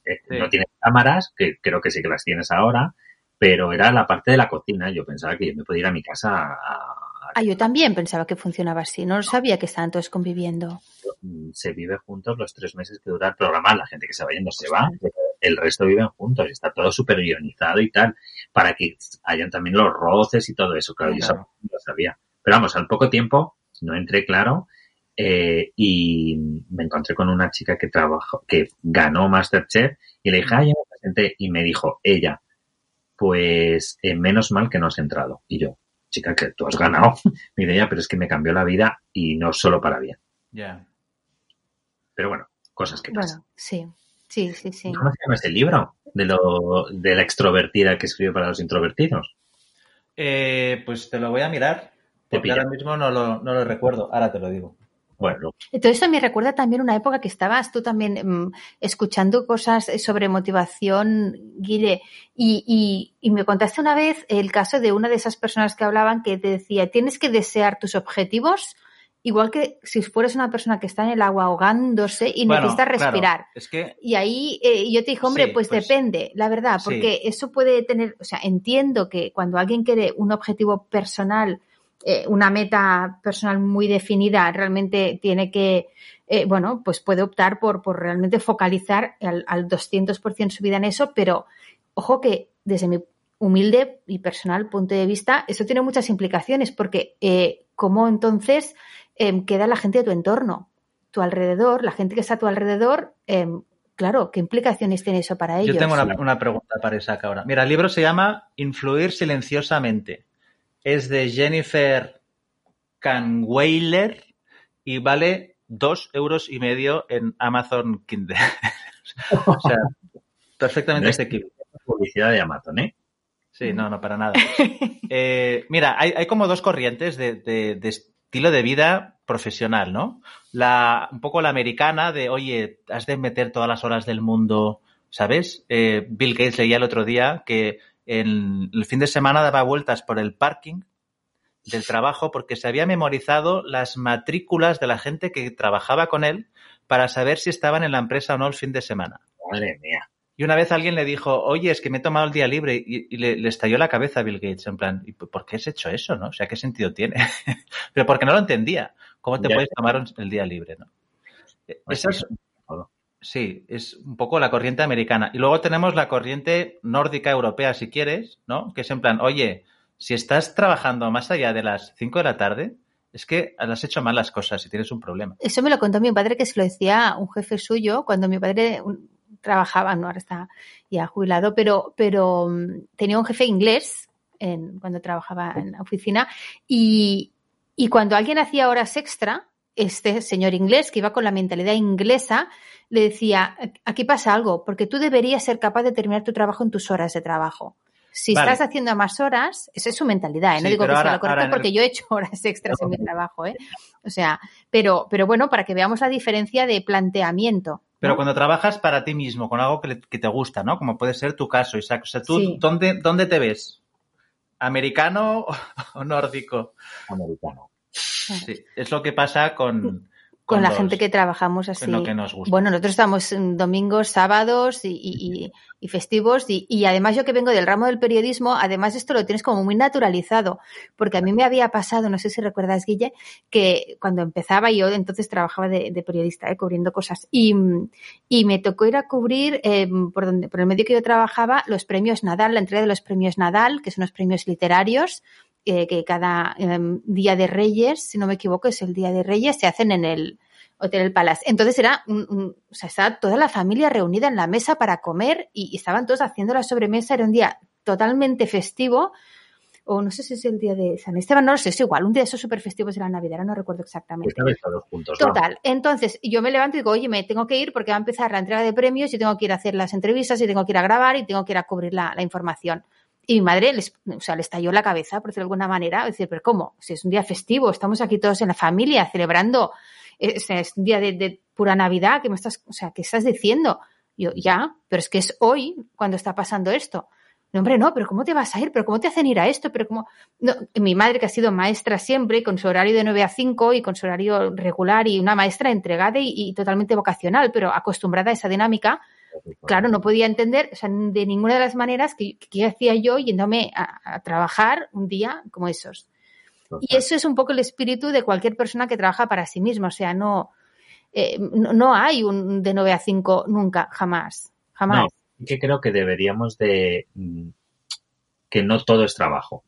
Eh, Sí. No tienes cámaras, que creo que sí que las tienes ahora, pero era la parte de la cocina. Yo pensaba que yo me podía ir a mi casa a, Ah, yo también pensaba que funcionaba así. No sabía que estaban todos conviviendo. mm, se vive juntos los tres meses que dura el programa. La gente que se va yendo se va, pero el resto viven juntos. Está todo súper guionizado y tal, para que hayan también los roces y todo eso. Claro, yo eso Claro. no lo sabía. Pero vamos, al poco tiempo no entré claro eh, y me encontré con una chica que trabajó, que ganó Masterchef y le dije, ay, me presenté y me dijo ella, pues eh, menos mal que no has entrado. Y yo, chica, que tú has ganado. *laughs* Mi idea, pero es que me cambió la vida y no solo para bien. Ya. Pero bueno, cosas que pasan. Bueno, sí, sí, sí, sí. ¿Cómo se llama ese libro? De, lo, de la extrovertida que escribe para los introvertidos. Eh, pues te lo voy a mirar, porque ahora mismo no lo, no lo recuerdo. Ahora te lo digo. Bueno, Todo esto me recuerda también una época que estabas tú también mm, escuchando cosas sobre motivación, Guille, y, y- y me contaste una vez el caso de una de esas personas que hablaban que te decía, tienes que desear tus objetivos, igual que si fueras una persona que está en el agua ahogándose y Bueno, necesita claro, respirar. es que Y ahí eh, yo te dije, hombre, Sí, pues, pues, depende, la verdad, sí. porque eso puede tener, o sea, entiendo que cuando alguien quiere un objetivo personal, eh, una meta personal muy definida, realmente tiene que, eh, bueno, pues puede optar por, por realmente focalizar al, al 200% su vida en eso, pero ojo que desde mi humilde y personal punto de vista, eso tiene muchas implicaciones, porque eh, cómo entonces em, queda la gente de tu entorno, tu alrededor, la gente que está a tu alrededor, em, claro, ¿qué implicaciones tiene eso para ellos? yo tengo una, una pregunta para Isaac ahora. Mira, el libro se llama Influir silenciosamente. Es de Jennifer Canweiler y vale dos euros y medio en Amazon Kindle. *laughs* o sea, perfectamente No es- asequible. publicidad de Amazon, ¿eh? Sí, no, no, para nada. Eh, mira, hay, hay como dos corrientes de, de- de estilo de vida profesional, ¿no? La, un poco la americana de, oye, has de meter todas las horas del mundo, ¿sabes? Eh, Bill Gates leía el otro día que en el fin de semana daba vueltas por el parking del trabajo porque se había memorizado las matrículas de la gente que trabajaba con él para saber si estaban en la empresa o no el fin de semana. Madre mía. Y una vez alguien le dijo, oye, es que me he tomado el día libre y, y le, le estalló la cabeza a Bill Gates, en plan, ¿y por qué has hecho eso, no? O sea, ¿qué sentido tiene? *laughs* Pero porque no lo entendía. ¿Cómo te Ya. puedes tomar el día libre, no? Pues sí, es, un poco la corriente americana. Y luego tenemos la corriente nórdica europea, si quieres, ¿no? Que es en plan, oye, si estás trabajando más allá de las 5 de la tarde, es que has hecho mal las cosas y tienes un problema. Eso me lo contó mi padre que se lo decía un jefe suyo cuando mi padre trabajaba, no, ahora está ya jubilado, pero, pero mm, tenía un jefe inglés en- cuando trabajaba en la oficina y, y cuando alguien hacía horas extra, este señor inglés que iba con la mentalidad inglesa le decía, aquí pasa algo, porque tú deberías ser capaz de terminar tu trabajo en tus horas de trabajo. Si Vale. estás haciendo más horas, esa es su mentalidad, ¿eh? no Sí, digo que sea lo correcto el- porque yo he hecho horas extras en mi trabajo, ¿eh? O sea, pero, pero bueno, para que veamos la diferencia de planteamiento. Pero ¿no? cuando trabajas para ti mismo, con algo que, le- que te gusta, ¿no? Como puede ser tu caso, Isaac. O sea, ¿tú Sí. dónde, dónde te ves? ¿Americano o nórdico? Americano. Sí, es lo que pasa con, con, la los- gente que trabajamos así. lo que nos gusta. Bueno, nosotros estamos en domingos, sábados y, y- festivos y, y además yo que vengo del ramo del periodismo, además esto lo tienes como muy naturalizado, porque a mí me había pasado, no sé si recuerdas, Guille, que cuando empezaba yo entonces trabajaba de, de periodista, ¿eh? cubriendo cosas y, y me tocó ir a cubrir eh, por, donde, por el medio que yo trabajaba los premios Nadal, la entrega de los premios Nadal, que son los premios literarios eh, que cada eh, día de Reyes, si no me equivoco, es el día de Reyes, se hacen en el Hotel El Palace. Entonces era, un, un- o sea, estaba toda la familia reunida en la mesa para comer y, y estaban todos haciendo la sobremesa. Era un día totalmente festivo. O no sé si es el día de San Esteban, no lo sé, es igual, un día de esos súper festivos de la Navidad, ahora no recuerdo exactamente. Todos juntos. Total. Entonces, yo me levanto y digo, oye, me tengo que ir porque va a empezar la entrega de premios y tengo que ir a hacer las entrevistas y tengo que ir a grabar y tengo que ir a cubrir la, la información. Y mi madre les, o sea, le estalló la cabeza, por decirlo de alguna manera, decir, pero ¿cómo? Si es un día festivo, estamos aquí todos en la familia celebrando, eh, es un día de, de pura Navidad, que me estás, o sea, ¿qué estás diciendo? Yo, ya, pero es que es hoy cuando está pasando esto. No, hombre, no, pero ¿cómo te vas a ir? ¿Pero cómo te hacen ir a esto? Pero cómo... No, mi madre, que ha sido maestra siempre, con su horario de 9 a 5 y con su horario regular y una maestra entregada y totalmente vocacional, pero acostumbrada a esa dinámica, claro, no podía entender o sea, de ninguna de las maneras que, que hacía yo yéndome a, a trabajar un día como esos. Y eso es un poco el espíritu de cualquier persona que trabaja para sí misma. O sea, no, eh, no, no hay un de 9 a 5 nunca, jamás. Jamás. No, que creo que deberíamos de mm, que no todo es trabajo.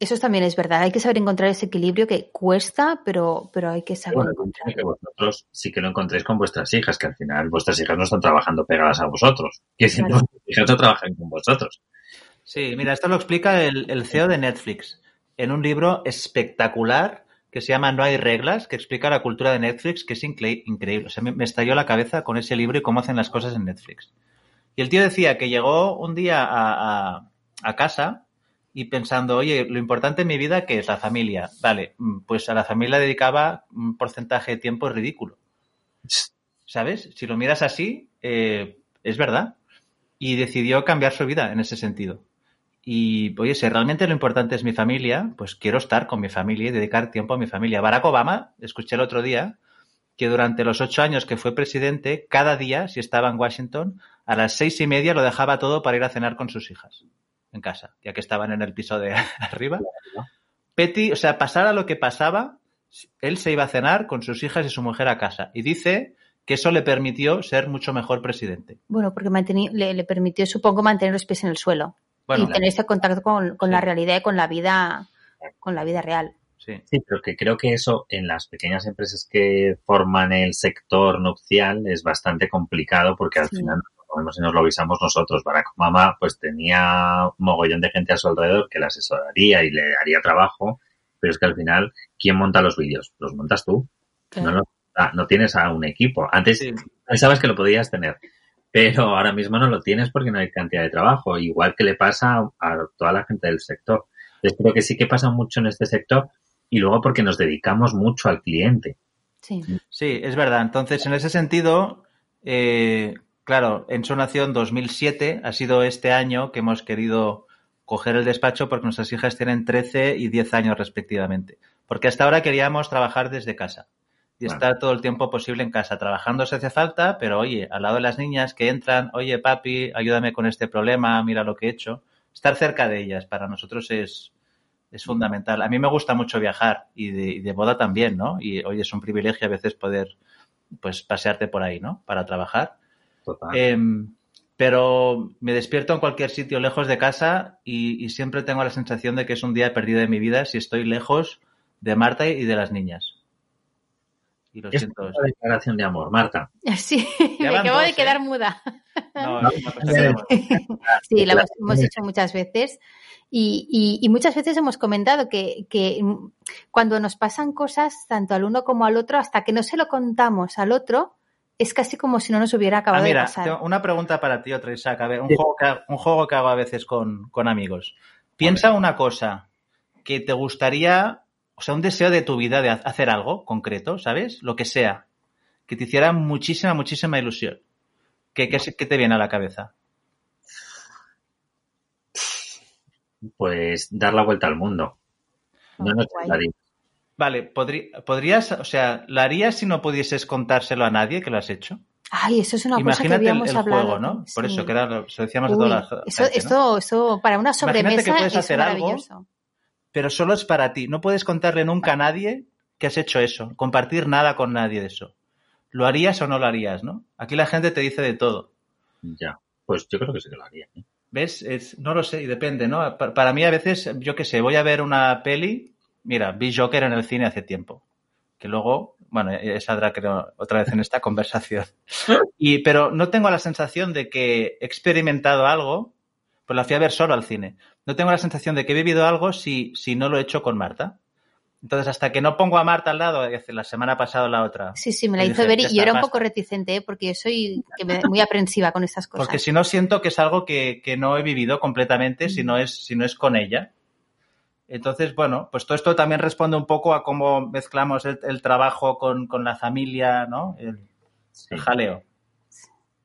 Eso también es verdad. Hay que saber encontrar ese equilibrio que cuesta, pero, pero hay que saber Bueno, encontrarlo. que vosotros sí que lo encontréis con vuestras hijas, que al final vuestras hijas no están trabajando pegadas a vosotros. Que si Claro. vuestras hijas no trabajan con vosotros. Sí, mira, esto lo explica el, el CEO de Netflix en un libro espectacular que se llama No hay reglas, que explica la cultura de Netflix, que es incre- increíble. O sea, me, me estalló la cabeza con ese libro y cómo hacen las cosas en Netflix. Y el tío decía que llegó un día a, a- a casa y pensando, oye, lo importante en mi vida, que es la familia? Vale, mm, pues a la familia dedicaba un porcentaje de tiempo ridículo. ¿Sabes? Si lo miras así, eh, es verdad. Y decidió cambiar su vida en ese sentido. Y, oye, si realmente lo importante es mi familia, pues quiero estar con mi familia y dedicar tiempo a mi familia. Barack Obama, escuché el otro día, que durante los ocho años que fue presidente, cada día, si estaba en Washington, a las seis y media lo dejaba todo para ir a cenar con sus hijas en casa, ya que estaban en el piso de *laughs* arriba. Petty, o sea, pasara lo que pasaba, él se iba a cenar con sus hijas y su mujer a casa. Y dice que eso le permitió ser mucho mejor presidente. Bueno, porque le, le permitió, supongo, mantener los pies en el suelo Bueno, y tener ese contacto con, con Sí. la realidad y con la vida, con la vida real. sí. Sí, pero que creo que eso en las pequeñas empresas que forman el sector nupcial es bastante complicado porque al Sí. final vemos y nos lo avisamos nosotros. Barack Obama pues tenía un mogollón de gente a su alrededor que le asesoraría y le haría trabajo, pero es que al final, ¿quién monta los vídeos? Los montas tú. No, los- ah, no tienes a un equipo. Antes Sí. pensabas que lo podías tener, pero ahora mismo no lo tienes porque no hay cantidad de trabajo, igual que le pasa a toda la gente del sector. Yo creo que sí que pasa mucho en este sector y luego porque nos dedicamos mucho al cliente. Sí. Sí, es verdad. Entonces, en ese sentido, eh, claro, en Su Nación 2007 ha sido este año que hemos querido coger el despacho porque nuestras hijas tienen 13 y 10 años respectivamente. Porque hasta ahora queríamos trabajar desde casa y estar todo el tiempo posible en casa. Trabajando se hace falta, pero oye, al lado de las niñas que entran, oye papi, ayúdame con este problema, mira lo que he hecho. Estar cerca de ellas para nosotros es, es fundamental. A mí me gusta mucho viajar y de, y de boda también, ¿no? Y hoy es un privilegio a veces poder pues pasearte por ahí, ¿no? Para trabajar. Total. Em, pero me despierto en cualquier sitio lejos de casa y, y siempre tengo la sensación de que es un día perdido de mi vida si estoy lejos de Marta y de las niñas. Y lo es siento. una declaración de amor, Marta. *laughs* Sí, me acabo de ¿eh? quedar muda. No, no- Sí, la hemos, hecho muchas veces. Y, y- y muchas veces hemos comentado que, que cuando nos pasan cosas, tanto al uno como al otro, hasta que no se lo contamos al otro, es casi como si no nos hubiera Ah, acabado mira, de pasar. tengo una pregunta para ti, otra Isaac. A ver, un, juego que, ha- un juego que hago a veces con, con amigos. Piensa una cosa que te gustaría, o sea, un deseo de tu vida de ha- hacer algo concreto, ¿sabes? Lo que sea. Que te hiciera muchísima, muchísima ilusión. ¿Qué, qué, qué te viene a la cabeza? Pues dar la vuelta al mundo. No Oh, Vale, podrí- podrías, o sea, ¿lo harías si no pudieses contárselo a nadie que lo has hecho? Ay, eso es una cosa que Imagínate el, habíamos el hablado. juego, ¿no? Por Sí. eso, que era lo, se decíamos a Uy, toda la eso, gente, ¿no? esto, eso, para una Imagínate que sobremesa puedes es hacer algo. Pero solo es para ti. No puedes contarle nunca a nadie que has hecho eso. Compartir nada con nadie de eso. ¿Lo harías o no lo harías, no? Aquí la gente te dice de todo. Ya. Pues yo creo que sí que lo haría. ¿eh? ¿Ves? Es, no lo sé, y depende, ¿no? Pa- Para, mí a veces, yo qué sé, voy a ver una peli. Mira, vi Joker en el cine hace tiempo. Que luego, bueno, ya saldrá creo otra vez en esta *laughs* conversación. Y, pero no tengo la sensación de que he experimentado algo, pues la fui a ver solo al cine. No tengo la sensación de que he vivido algo si, si no lo he hecho con Marta. Entonces, hasta que no pongo a Marta al lado, la semana pasada o la otra. Sí, sí, me la hizo dije, ver y yo era un poco reticente, ¿eh? porque yo soy muy aprensiva con estas cosas. Porque si no siento que es algo que, que no he vivido completamente si no es, si no es con ella. Entonces, bueno, pues todo esto también responde un poco a cómo mezclamos el, el trabajo con, con la familia, ¿no? El, Sí. el jaleo.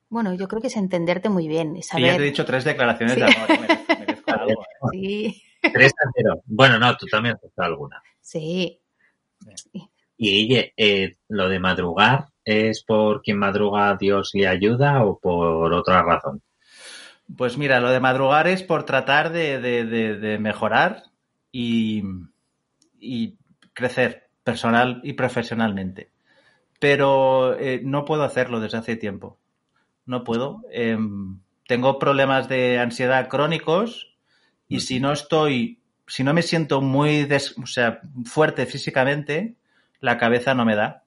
Bueno, yo creo que es entenderte muy bien, ya te he saber. dicho tres declaraciones Sí. de amor. merezco- merezco *laughs* algo, ¿eh? Sí, 3 a 0. Bueno, no, tú también has hecho alguna. sí. Y Guille, eh, lo de madrugar, ¿es por quien madruga Dios le ayuda o por otra razón? Pues mira, lo de madrugar es por tratar de, de- de- de mejorar y, y crecer personal y profesionalmente. Pero eh, no puedo hacerlo desde hace tiempo. No puedo. Em, tengo problemas de ansiedad crónicos y si no estoy, si no me siento muy des- o sea, fuerte físicamente, la cabeza no me da.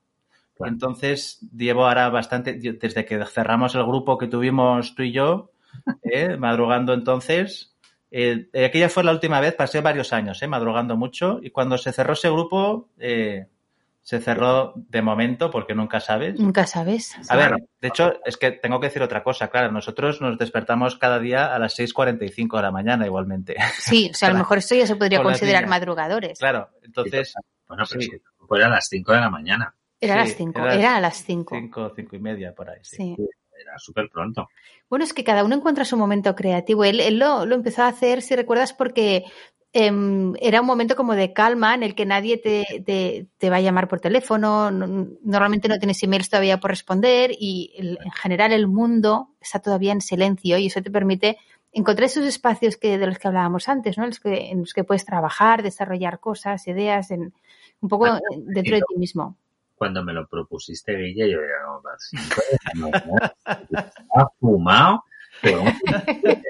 Claro. Entonces, llevo ahora bastante, desde que cerramos el grupo que tuvimos tú y yo, *laughs* ¿eh? madrugando entonces. Eh, eh, aquella fue la última vez, pasé varios años, ¿eh? madrugando mucho, y cuando se cerró ese grupo, eh, se cerró de momento, porque nunca sabes. Nunca sabes. A ver, de hecho, es que tengo que decir otra cosa, claro, nosotros nos despertamos cada día a las 6.45 de la mañana igualmente. Sí, o sea, a lo mejor esto ya se podría con las considerar madrugadores. Claro, entonces, Bueno, pero Sí. es que fue a las 5 de la mañana. Era a Sí, las 5, era- era a las 5. 5, 5 y media por ahí. Sí. Sí. Era súper pronto. Bueno, es que cada uno encuentra su momento creativo. Él, él lo, lo empezó a hacer, si recuerdas, porque em, era un momento como de calma en el que nadie te, te- te va a llamar por teléfono. no- normalmente no tienes emails todavía por responder y el- en general el mundo está todavía en silencio y eso te permite encontrar esos espacios que, de los que hablábamos antes, ¿no? En los que, en los que puedes trabajar, desarrollar cosas, ideas, en, un poco dentro de ti mismo. Cuando me lo propusiste, Guille, yo era no, a las 5 de la mañana. Estaba fumado. pero- *laughs*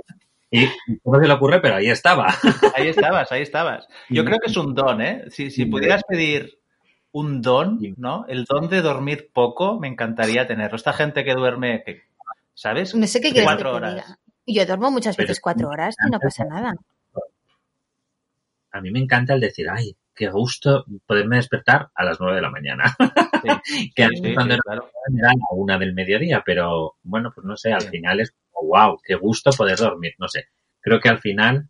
Y no se le ocurre, pero ahí estaba. Ahí estabas, ahí estabas. Yo creo que es un don, ¿eh? Si, si pudieras pedir un don. ¿no? El don de dormir poco, me encantaría tenerlo. Esta gente que duerme, ¿sabes? No sé qué quieres Cuatro que te horas. diga. Yo duermo muchas Pero- veces cuatro horas y no pasa nada. A mí me encanta el decir, ay, qué gusto poderme despertar a las 9 de la mañana. Sí, *laughs* que sí, antes sí, cuando era claro. era la una del mediodía, pero bueno, pues no sé, al final es wow, qué gusto poder dormir. No sé, creo que al final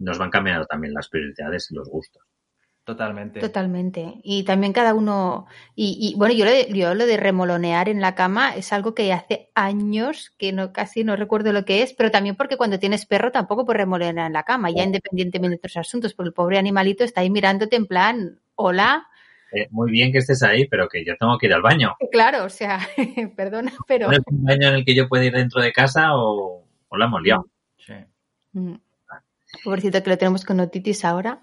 nos van cambiando también las prioridades y los gustos. Totalmente. Totalmente. Y también cada uno. Y, y, bueno, yo lo, de, yo lo de remolonear en la cama es algo que hace años que no casi no recuerdo lo que es, pero también porque cuando tienes perro tampoco puedes remolonear en la cama, ya independientemente de otros asuntos, porque el pobre animalito está ahí mirándote en plan, hola. Eh, muy bien que estés ahí, pero que yo tengo que ir al baño. Claro, o sea, *laughs* perdona, pero. ¿No es un baño en el que yo pueda ir dentro de casa o, o la hemos liado? Sí. Mm. Pobrecito que lo tenemos con otitis ahora.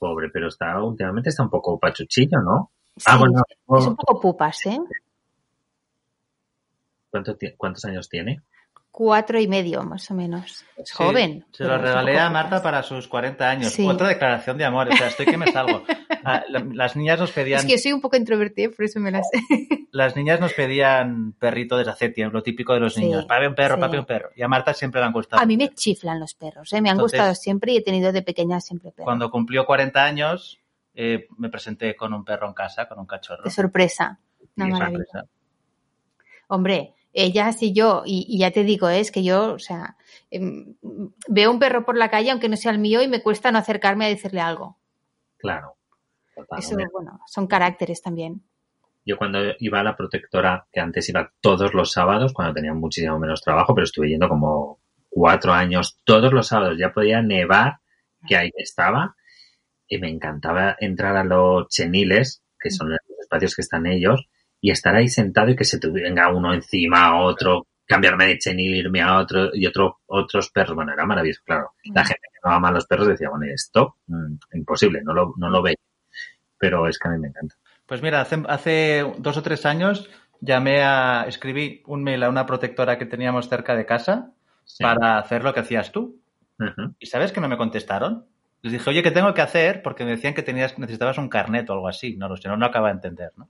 Pobre, pero está últimamente está un poco pachuchillo, ¿no? Sí, Ah, bueno, es un poco pupas, ¿eh? ¿cuánto ¿cuántos años tiene? Cuatro y medio, más o menos. Es Sí, joven. Se lo regalé a Marta para sus 40 años. Sí. Otra declaración de amor. O sea, estoy que me salgo. La- Las niñas nos pedían, Es que yo soy un poco introvertida, por eso me las. *laughs* las niñas nos pedían perrito desde hace tiempo, lo típico de los Sí, niños. Papi un perro, sí. papi un perro. Y a Marta siempre le han gustado. A mí me chiflan los perros, ¿eh? me han Entonces- gustado siempre y he tenido de pequeña siempre perros. Cuando cumplió 40 años, eh, me presenté con un perro en casa, con un cachorro. De sorpresa. Una maravilla. Sorpresa. Hombre, ellas y yo, y, y ya te digo, ¿eh? es que yo, o sea, em, veo un perro por la calle, aunque no sea el mío, y me cuesta no acercarme a decirle algo. Claro. Eso, bueno, son caracteres también. Yo cuando iba a la protectora, que antes iba todos los sábados, cuando tenía muchísimo menos trabajo, pero estuve yendo como cuatro años todos los sábados, ya podía nevar que ahí estaba. y me encantaba entrar a los cheniles, que son los espacios que están ellos, y estar ahí sentado y que se te venga uno encima, otro, cambiarme de chenil, irme a otro y otro, otros perros. Bueno, era maravilloso, claro. La gente que no ama a los perros decía, bueno, esto, mm, imposible, no lo, no lo ve. Pero es que a mí me encanta. Pues mira, hace, hace dos o tres años llamé a, escribí un mail a una protectora que teníamos cerca de casa Sí. para hacer lo que hacías tú. ¿Y sabes que no me contestaron? Les dije, oye, ¿qué tengo que hacer? Porque me decían que tenías, necesitabas un carnet o algo así. No lo sé, no, no acaba de entender, ¿no?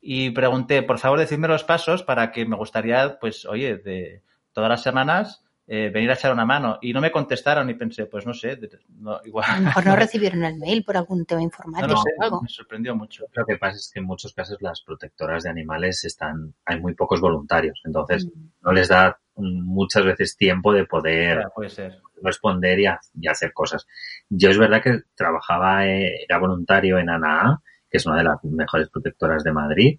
Y pregunté, por favor, decidme los pasos para que me gustaría, pues, oye, de todas las semanas eh, venir a echar una mano. Y no me contestaron y pensé, pues no sé, de- no, igual. A lo mejor no *laughs* recibieron el mail por algún tema No informático lo sé, o algo. me sorprendió mucho. Lo que pasa es que en muchos casos las protectoras de animales están, hay muy pocos voluntarios, entonces Mm. no les da muchas veces tiempo de poder Ya, puede ser. responder y, y hacer cosas. Yo es verdad que trabajaba, eh, era voluntario en ANAA, que es una de las mejores protectoras de Madrid,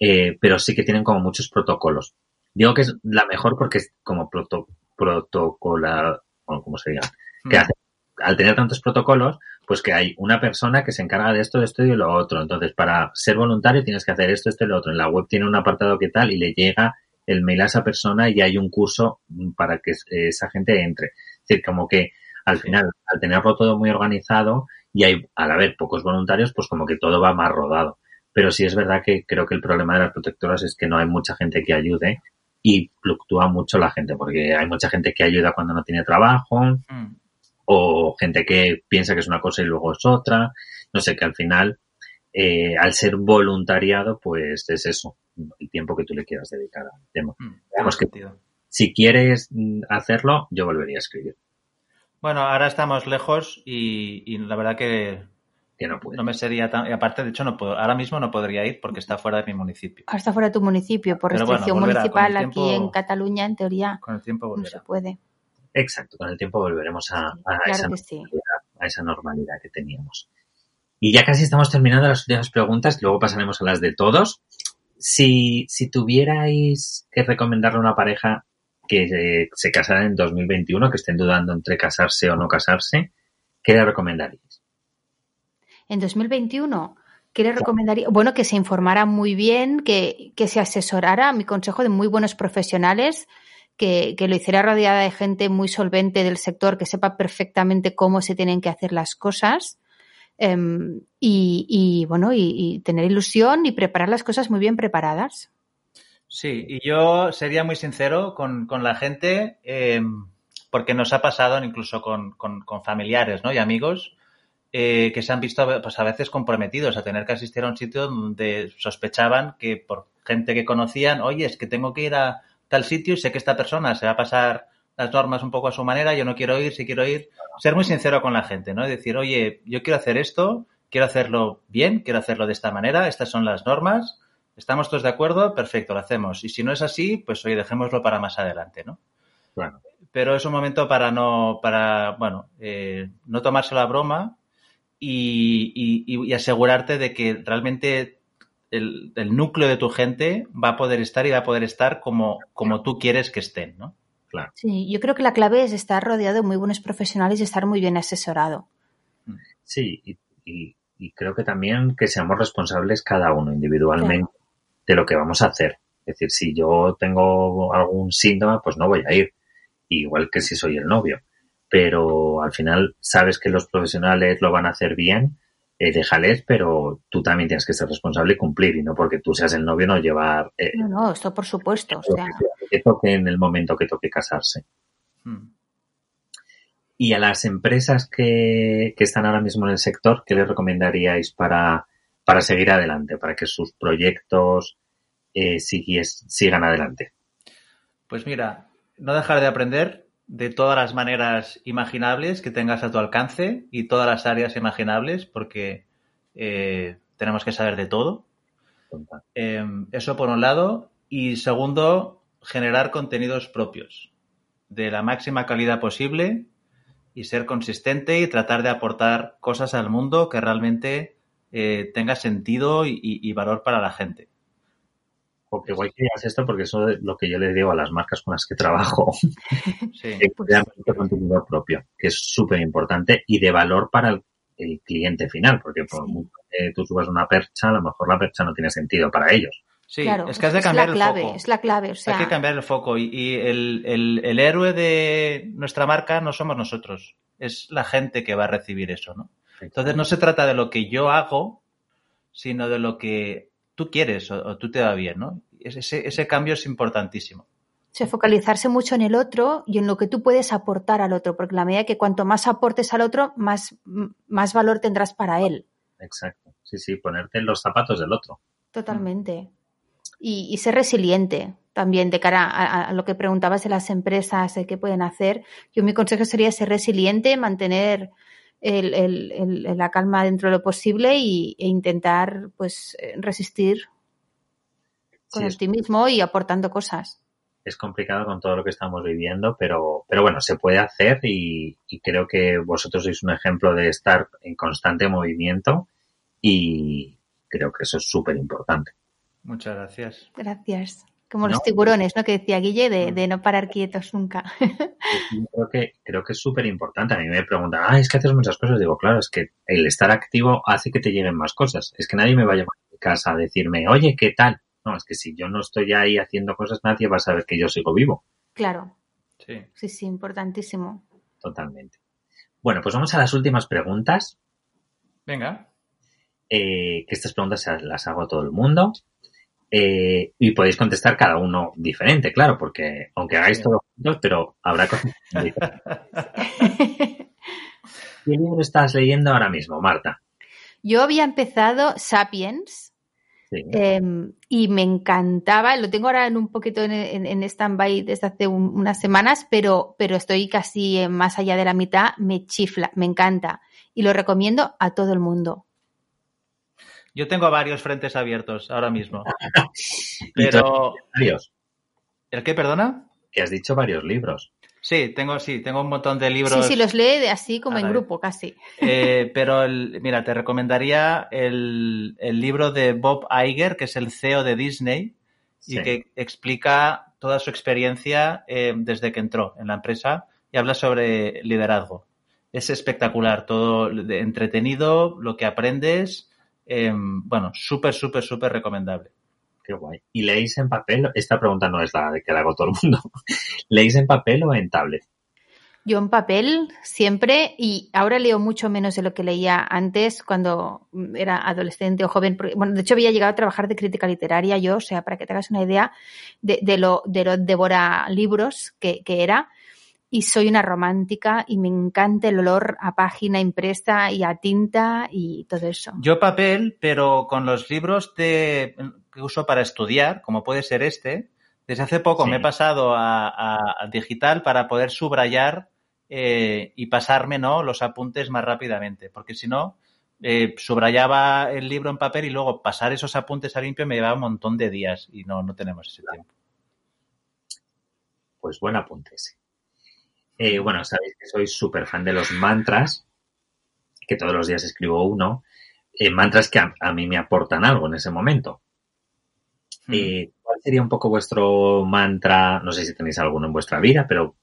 eh, pero sí que tienen como muchos protocolos. Digo que es la mejor porque es como proto, protocola, bueno, ¿cómo se diga? Que Mm. hace, al tener tantos protocolos, pues que hay una persona que se encarga de esto, de esto y de lo otro. Entonces, para ser voluntario tienes que hacer esto, esto y lo otro. En la web tiene un apartado que tal y le llega el mail a esa persona y hay un curso para que esa gente entre. Es decir, como que al final, al tenerlo todo muy organizado y hay, al haber pocos voluntarios, pues como que todo va más rodado. Pero sí es verdad que creo que el problema de las protectoras es que no hay mucha gente que ayude y fluctúa mucho la gente, porque hay mucha gente que ayuda cuando no tiene trabajo, Mm. o gente que piensa que es una cosa y luego es otra. No sé, que al final, eh, al ser voluntariado, pues es eso, el tiempo que tú le quieras dedicar al tema. Mm. Digamos que-. Si quieres mm, hacerlo, yo volvería a escribir, Bueno, ahora estamos lejos y, y la verdad que que no puedo. no me sería tan... Y aparte, de hecho, no puedo, ahora mismo no podría ir porque está fuera de mi municipio. Ahora está fuera de tu municipio, por Pero restricción volverá, municipal aquí en Cataluña, en teoría, Con el tiempo no se volverá. puede. Exacto, con el tiempo volveremos a, Sí, a esa claro que sí. normalidad, a esa normalidad que teníamos. Y ya casi estamos terminando las últimas preguntas, luego pasaremos a las de todos. Si, si tuvierais que recomendarle a una pareja que eh, se casara en 2021, que estén dudando entre casarse o no casarse, ¿qué le recomendaríais? En 2021, ¿qué le recomendaría? Bueno, que se informara muy bien, que, que se asesorara, mi consejo, de muy buenos profesionales, que, que lo hiciera rodeada de gente muy solvente del sector, que sepa perfectamente cómo se tienen que hacer las cosas. em, y, y, bueno, y, y tener ilusión y preparar las cosas muy bien preparadas. Sí, y yo sería muy sincero con, con la gente, eh, porque nos ha pasado incluso con, con- con familiares ¿no? y amigos eh, que se han visto pues, a veces comprometidos a tener que asistir a un sitio donde sospechaban que por gente que conocían, oye, es que tengo que ir a tal sitio y sé que esta persona se va a pasar las normas un poco a su manera, yo no quiero ir, si quiero ir. Ser muy sincero con la gente, ¿no? Y decir, oye, yo quiero hacer esto, quiero hacerlo bien, quiero hacerlo de esta manera, estas son las normas, ¿Estamos todos de acuerdo? Perfecto, lo hacemos. Y si no es así, pues oye, dejémoslo para más adelante, ¿no? Claro. Pero es un momento para no, para, bueno, eh, no tomárselo a broma y, y- y asegurarte de que realmente el, el núcleo de tu gente va a poder estar y va a poder estar como, como tú quieres que estén, ¿no? Sí, yo creo que la clave es estar rodeado de muy buenos profesionales y estar muy bien asesorado. Sí, y, y- y creo que también que seamos responsables cada uno individualmente de lo que vamos a hacer. Es decir, si yo tengo algún síntoma, pues no voy a ir. Igual que si soy el novio. Pero al final sabes que los profesionales lo van a hacer bien, eh, déjales, pero tú también tienes que ser responsable y cumplir. Y no porque tú seas el novio no llevar eh, No, no, esto por supuesto. O lo sea, que- que toque en el momento que toque casarse. Mm. Y a las empresas que, que están ahora mismo en el sector, ¿qué les recomendaríais para, para seguir adelante, para que sus proyectos eh, siguies- sigan adelante? Pues mira, no dejar de aprender de todas las maneras imaginables que tengas a tu alcance y todas las áreas imaginables, porque eh, tenemos que saber de todo. Eh, eso por un lado. Y segundo, generar contenidos propios de la máxima calidad posible y ser consistente y tratar de aportar cosas al mundo que realmente eh, tenga sentido y, valor para la gente. Porque igual que digas esto, porque eso es lo que yo les digo a las marcas con las que trabajo, *laughs* Sí. que Pues- crean contenido propio, que es súper importante y de valor para el el cliente final, porque por mucho que tú subas una percha, a lo mejor la percha no tiene sentido para ellos. Sí, Claro, es que has de cambiar la clave, el foco. es la clave. O sea, Hay que cambiar el foco y, y el, el- el héroe de nuestra marca no somos nosotros, es la gente que va a recibir eso, ¿no? Entonces no se trata de lo que yo hago, sino de lo que tú quieres o, o tú te va bien, ¿no? Ese, ese cambio es importantísimo. o sea, focalizarse mucho en el otro y en lo que tú puedes aportar al otro, porque la medida que cuanto más aportes al otro, más, más valor tendrás para él. Exacto. Sí, sí, ponerte en los zapatos del otro. Totalmente. Y, y ser resiliente también de cara a, a lo que preguntabas de las empresas, de qué pueden hacer. Yo mi consejo sería ser resiliente, mantener el- el- el- la calma dentro de lo posible y, e intentar pues eh, resistir con Sí, optimismo y aportando cosas. es complicado con todo lo que estamos viviendo, pero, pero bueno, se puede hacer y, y creo que vosotros sois un ejemplo de estar en constante movimiento y creo que eso es súper importante. Muchas gracias. Gracias. Como ¿No? los tiburones, ¿no? Que decía Guille, de, Mm. de no parar quietos nunca. Creo que, creo que es súper importante. A mí me preguntan, ah, es que haces muchas cosas. Digo, claro, es que el estar activo hace que te lleguen más cosas. Es que nadie me va a llamar a mi casa a decirme, oye, ¿qué tal? No, es que si yo no estoy ahí haciendo cosas, nadie va a saber que yo sigo vivo. claro, Sí. sí, sí, importantísimo. Totalmente. Bueno, pues vamos a las últimas preguntas. Venga. eh, que estas preguntas se las hago a todo el mundo. Eh, y podéis contestar cada uno diferente, claro, porque aunque hagáis Sí. todos juntos, pero habrá cosas diferentes. *laughs* ¿Qué libro estás leyendo ahora mismo, Marta? Yo había empezado Sapiens Sí. eh, y me encantaba, lo tengo ahora en un poquito en, en, en stand-by desde hace un- unas semanas, pero, pero estoy casi eh, más allá de la mitad, me chifla, me encanta y lo recomiendo a todo el mundo. Yo tengo varios frentes abiertos ahora mismo. *laughs* Pero. Varios. ¿El qué, perdona? Que has dicho varios libros. Sí, tengo, sí, tengo un montón de libros. Sí, sí, los lee de así como en grupo, casi. Eh, *laughs* pero el- mira, te recomendaría el, el libro de Bob Iger, que es el CEO de Disney, y Sí. que explica toda su experiencia eh, desde que entró en la empresa y habla sobre liderazgo. Es espectacular, todo de- entretenido, lo que aprendes, eh, bueno, súper, súper, súper recomendable. Qué guay. ¿Y leéis en papel? Esta pregunta no es la de que la hago todo el mundo. *laughs* ¿Leéis en papel o en tablet? Yo en papel siempre y ahora leo mucho menos de lo que leía antes cuando era adolescente o joven. porque, bueno, de hecho había llegado a trabajar de crítica literaria yo, o sea, para que te hagas una idea de, de lo de lo devora libros que, que era. Y soy una romántica y me encanta el olor a página impresa y a tinta y todo eso. Yo papel, pero con los libros de, que uso para estudiar, como puede ser este, desde hace poco Sí. me he pasado a, a- a digital para poder subrayar eh, y pasarme ¿no? los apuntes más rápidamente, porque si no, eh, subrayaba el libro en papel y luego pasar esos apuntes a limpio me llevaba un montón de días y no, no tenemos ese tiempo. Pues buen apunte ese. Eh, bueno, sabéis que soy súper fan de los mantras, que todos los días escribo uno. Eh, mantras que a, a mí me aportan algo en ese momento. Mm. Eh, ¿Cuál sería un poco vuestro mantra? No sé si tenéis alguno en vuestra vida, pero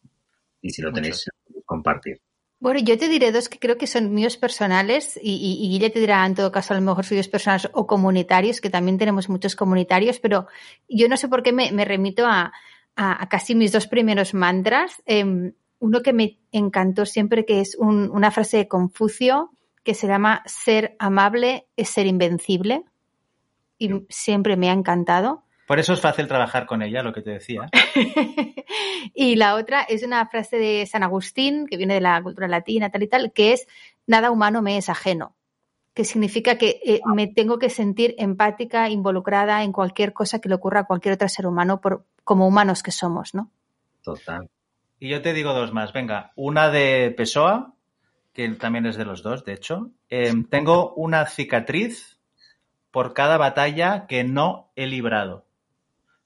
y si lo tenéis, compartir. Bueno, yo te diré dos que creo que son míos personales y, y, y Guille te dirá en todo caso a lo mejor suyos personales o comunitarios, que también tenemos muchos comunitarios, pero yo no sé por qué me, me remito a, a, a casi mis dos primeros mantras. Eh, uno que me encantó siempre, que es un, una frase de Confucio, que se llama ser amable es ser invencible. Y siempre me ha encantado. Por eso es fácil trabajar con ella, lo que te decía. *laughs* y la otra es una frase de San Agustín, que viene de la cultura latina, tal y tal, que es nada humano me es ajeno. Que significa que eh, me tengo que sentir empática, involucrada en cualquier cosa que le ocurra a cualquier otro ser humano, por, como humanos que somos, ¿no? Total. Y yo te digo dos más. Venga, una de Pessoa, que también es de los dos, de hecho. Eh, tengo una cicatriz por cada batalla que no he librado.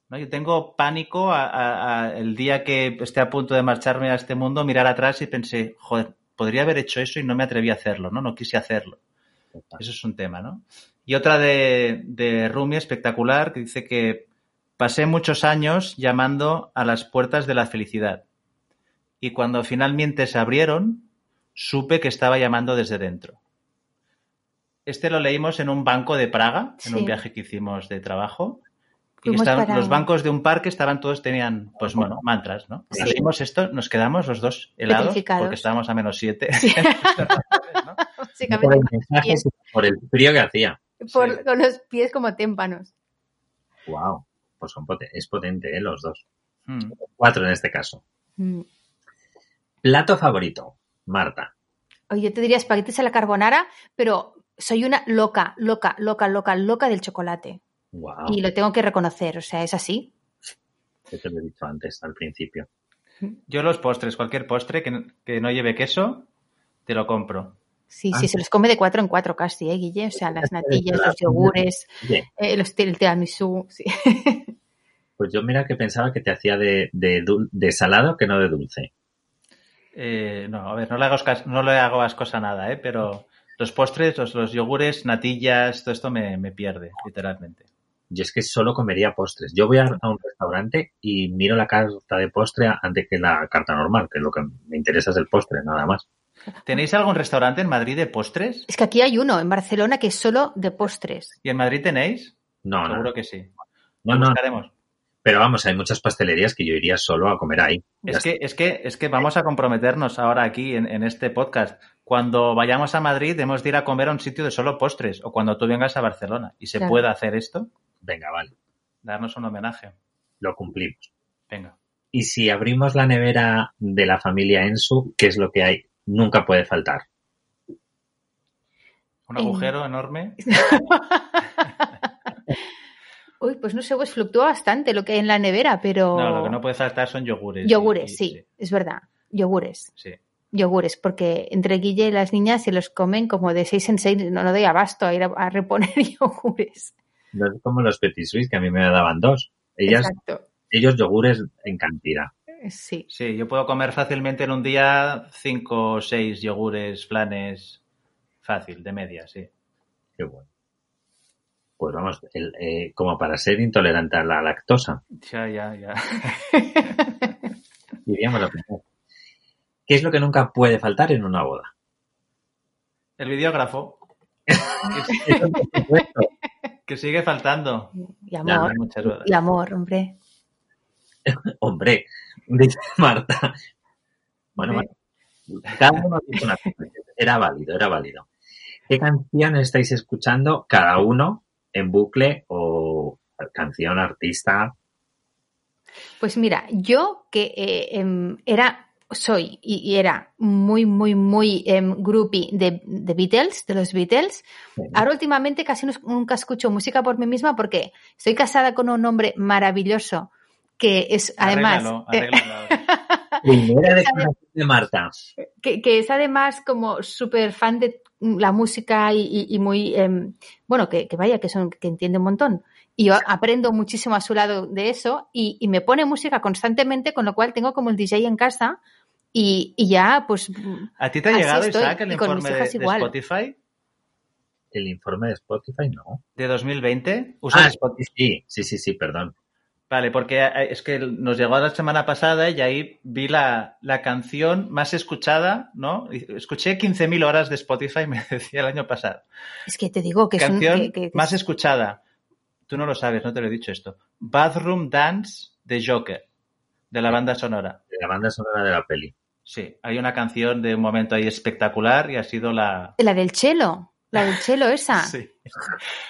¿No? Yo tengo pánico a, a, a el día que esté a punto de marcharme a este mundo, mirar atrás y pensé, joder, podría haber hecho eso y no me atreví a hacerlo, ¿no? No quise hacerlo. Eso es un tema, ¿no? Y otra de, de Rumi espectacular que dice que pasé muchos años llamando a las puertas de la felicidad. Y cuando finalmente se abrieron, supe que estaba llamando desde dentro. Este lo leímos en un banco de Praga, en un viaje que hicimos de trabajo. Y Fuimos estaban- para- los bancos de un parque estaban todos, tenían, pues bueno, mantras, ¿no? Sí. Leímos esto, nos quedamos los dos helados porque estábamos a menos siete. Sí. ¿no? *laughs* Básicamente, Por el mensaje, por el frío que hacía. por- Sí. con los pies como témpanos. Wow. Pues son poten- es potente, ¿eh? Los dos. Mm. Cuatro en este caso. Mm. Plato favorito, Marta. Oye, yo te diría espaguetis a la carbonara, pero soy una loca, loca, loca, loca, loca del chocolate. Wow. Y lo tengo que reconocer, o sea, es así. Yo te lo he dicho antes, al principio. Yo los postres, cualquier postre que, que no lleve queso, te lo compro. Sí, Ah. sí, se los come de cuatro en cuatro casi, ¿eh, Guille? O sea, las *laughs* natillas, los *laughs* yogures, eh, los, el tiramisú, sí. pues yo mira que pensaba que te hacía de, de salado que no de dulce. Eh, no, a ver, no le hago, no le hago ascos a nada, ¿eh? Pero los postres, los, los yogures, natillas, todo esto me, me pierde, literalmente. Yo es que solo comería postres. Yo voy a, a un restaurante y miro la carta de postre antes que la carta normal, que lo que me interesa es el postre, nada más. ¿Tenéis algún restaurante en Madrid de postres? Es que aquí hay uno en Barcelona que es solo de postres. ¿Y en Madrid tenéis? No, no, Seguro que sí. no, no. buscaremos. Pero vamos, hay muchas pastelerías que yo iría solo a comer ahí. Es que, es que, es que vamos a comprometernos ahora aquí en, en este podcast. Cuando vayamos a Madrid, hemos de ir a comer a un sitio de solo postres, o cuando tú vengas a Barcelona y se Claro. pueda hacer esto. Venga, vale, darnos un homenaje. lo cumplimos. Venga. Y si abrimos la nevera de la familia Ensu, ¿qué es lo que hay? Nunca puede faltar. Un Eh. agujero enorme. *laughs* *laughs* Uy, pues no sé, pues fluctúa bastante lo que hay en la nevera, pero... No, lo que no puede faltar son yogures. Yogures, Y- sí, es verdad. Yogures. sí. Yogures, porque entre Guille y las niñas se los comen como de seis en seis, no, no doy abasto a ir a, a reponer *laughs* yogures. No es como los Petit Suisse, que a mí me daban dos. Ellas, Exacto. ellos yogures en cantidad. Sí. Sí, yo puedo comer fácilmente en un día cinco o seis yogures, flanes, fácil, de media, sí. Qué bueno. Pues vamos, el, eh, como para ser intolerante a la lactosa, Ya, ya, ya. *laughs* diríamos la primera. ¿Qué es lo que nunca puede faltar en una boda? El videógrafo, *laughs* que sigue faltando. Y Ya, amor. Bodas. Y amor, hombre. *laughs* Hombre, dice Marta. Bueno, Hombre. bueno, cada uno dicho una cosa. Era válido, era válido. ¿Qué canción estáis escuchando cada uno en bucle o canción, artista? Pues mira, yo que eh, em, era, soy y, era muy, muy, muy em, groupie de, de Beatles, de los Beatles, ahora últimamente casi no- nunca escucho música por mí misma porque estoy casada con un hombre maravilloso que es además... Arréglalo, eh, arréglalo ahora. *laughs* Primera Esa de- declaración de Marta. que, que es además como súper fan de la música y, y- y muy, em, bueno, que, que vaya, que, son, que entiende un montón. Y yo aprendo muchísimo a su lado de eso y, y me pone música constantemente, con lo cual tengo como el DJ en casa y, y ya, pues, ¿A ti te ha llegado, estoy, Isaac, el informe de. Spotify El informe de Spotify, no. de 2020? ¿Usas Ah, Spotify? sí, sí, sí, sí, perdón. Vale, porque eh, es que nos llegó la semana pasada y ahí vi la, la canción más escuchada, ¿no? Escuché 15.000 horas de Spotify, *laughs* me decía el año pasado. es que te digo que es un... canción que- que- más escuchada. Tú no lo sabes, no te lo he dicho esto. Bathroom Dance de Joker, de la banda sonora. De la banda sonora de la peli. Sí, hay una canción de un momento ahí espectacular y ha sido la... La del chelo, la del chelo esa. *laughs* Sí.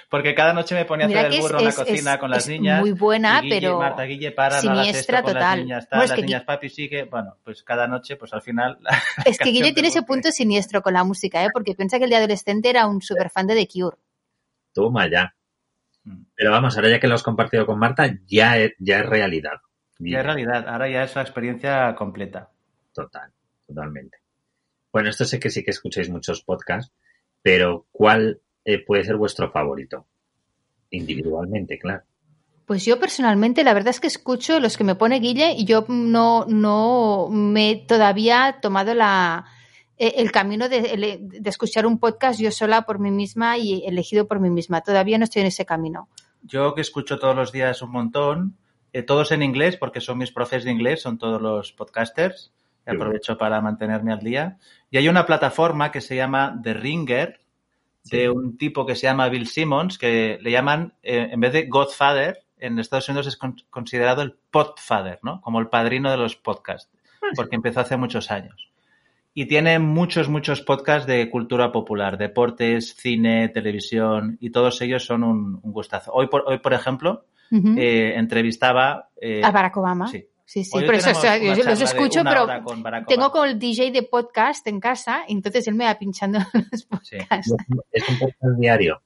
Porque cada noche me ponía a hacer el es- burro en la cocina es- con las es niñas. muy buena, y Guille, pero Marta Guille, para, siniestra con total. las niñas, No, tal, es las que niñas, papi, sigue. Bueno, pues cada noche, pues al final... *laughs* Es que Guille tiene ese punto siniestro con la música, ¿eh? porque piensa que el de adolescente era un super fan de The Cure. Toma ya. Mm. Pero vamos, ahora ya que lo has compartido con Marta, ya es, ya es realidad. Ya es realidad, ahora ya es la experiencia completa. Total, totalmente. Bueno, esto sé que sí que escucháis muchos podcasts, pero ¿cuál eh, puede ser vuestro favorito? Individualmente, claro. Pues yo personalmente, la verdad es que escucho los que me pone Guille y yo no, no me he todavía tomado la, eh, el camino de, escuchar un podcast yo sola por mí misma y elegido por mí misma. Todavía no estoy en ese camino. Yo que escucho todos los días un montón, eh, todos en inglés, porque son mis profes de inglés, son todos los podcasters. Y aprovecho para mantenerme al día. Y hay una plataforma que se llama The Ringer, de un tipo que se llama Bill Simmons, que le llaman, eh, en vez de Godfather, en Estados Unidos es con- considerado el podfather, ¿no? Como el padrino de los podcasts, porque empezó hace muchos años. Y tiene muchos, muchos podcasts de cultura popular, deportes, cine, televisión, y todos ellos son un, un gustazo. Hoy, por, hoy, por ejemplo, eh, entrevistaba... eh, a Barack Obama. sí. Sí, sí, por eso o sea, yo los de escucho, pero con tengo como el DJ de podcast en casa, entonces él me va pinchando *laughs* los Sí. podcasts. Es un podcast diario.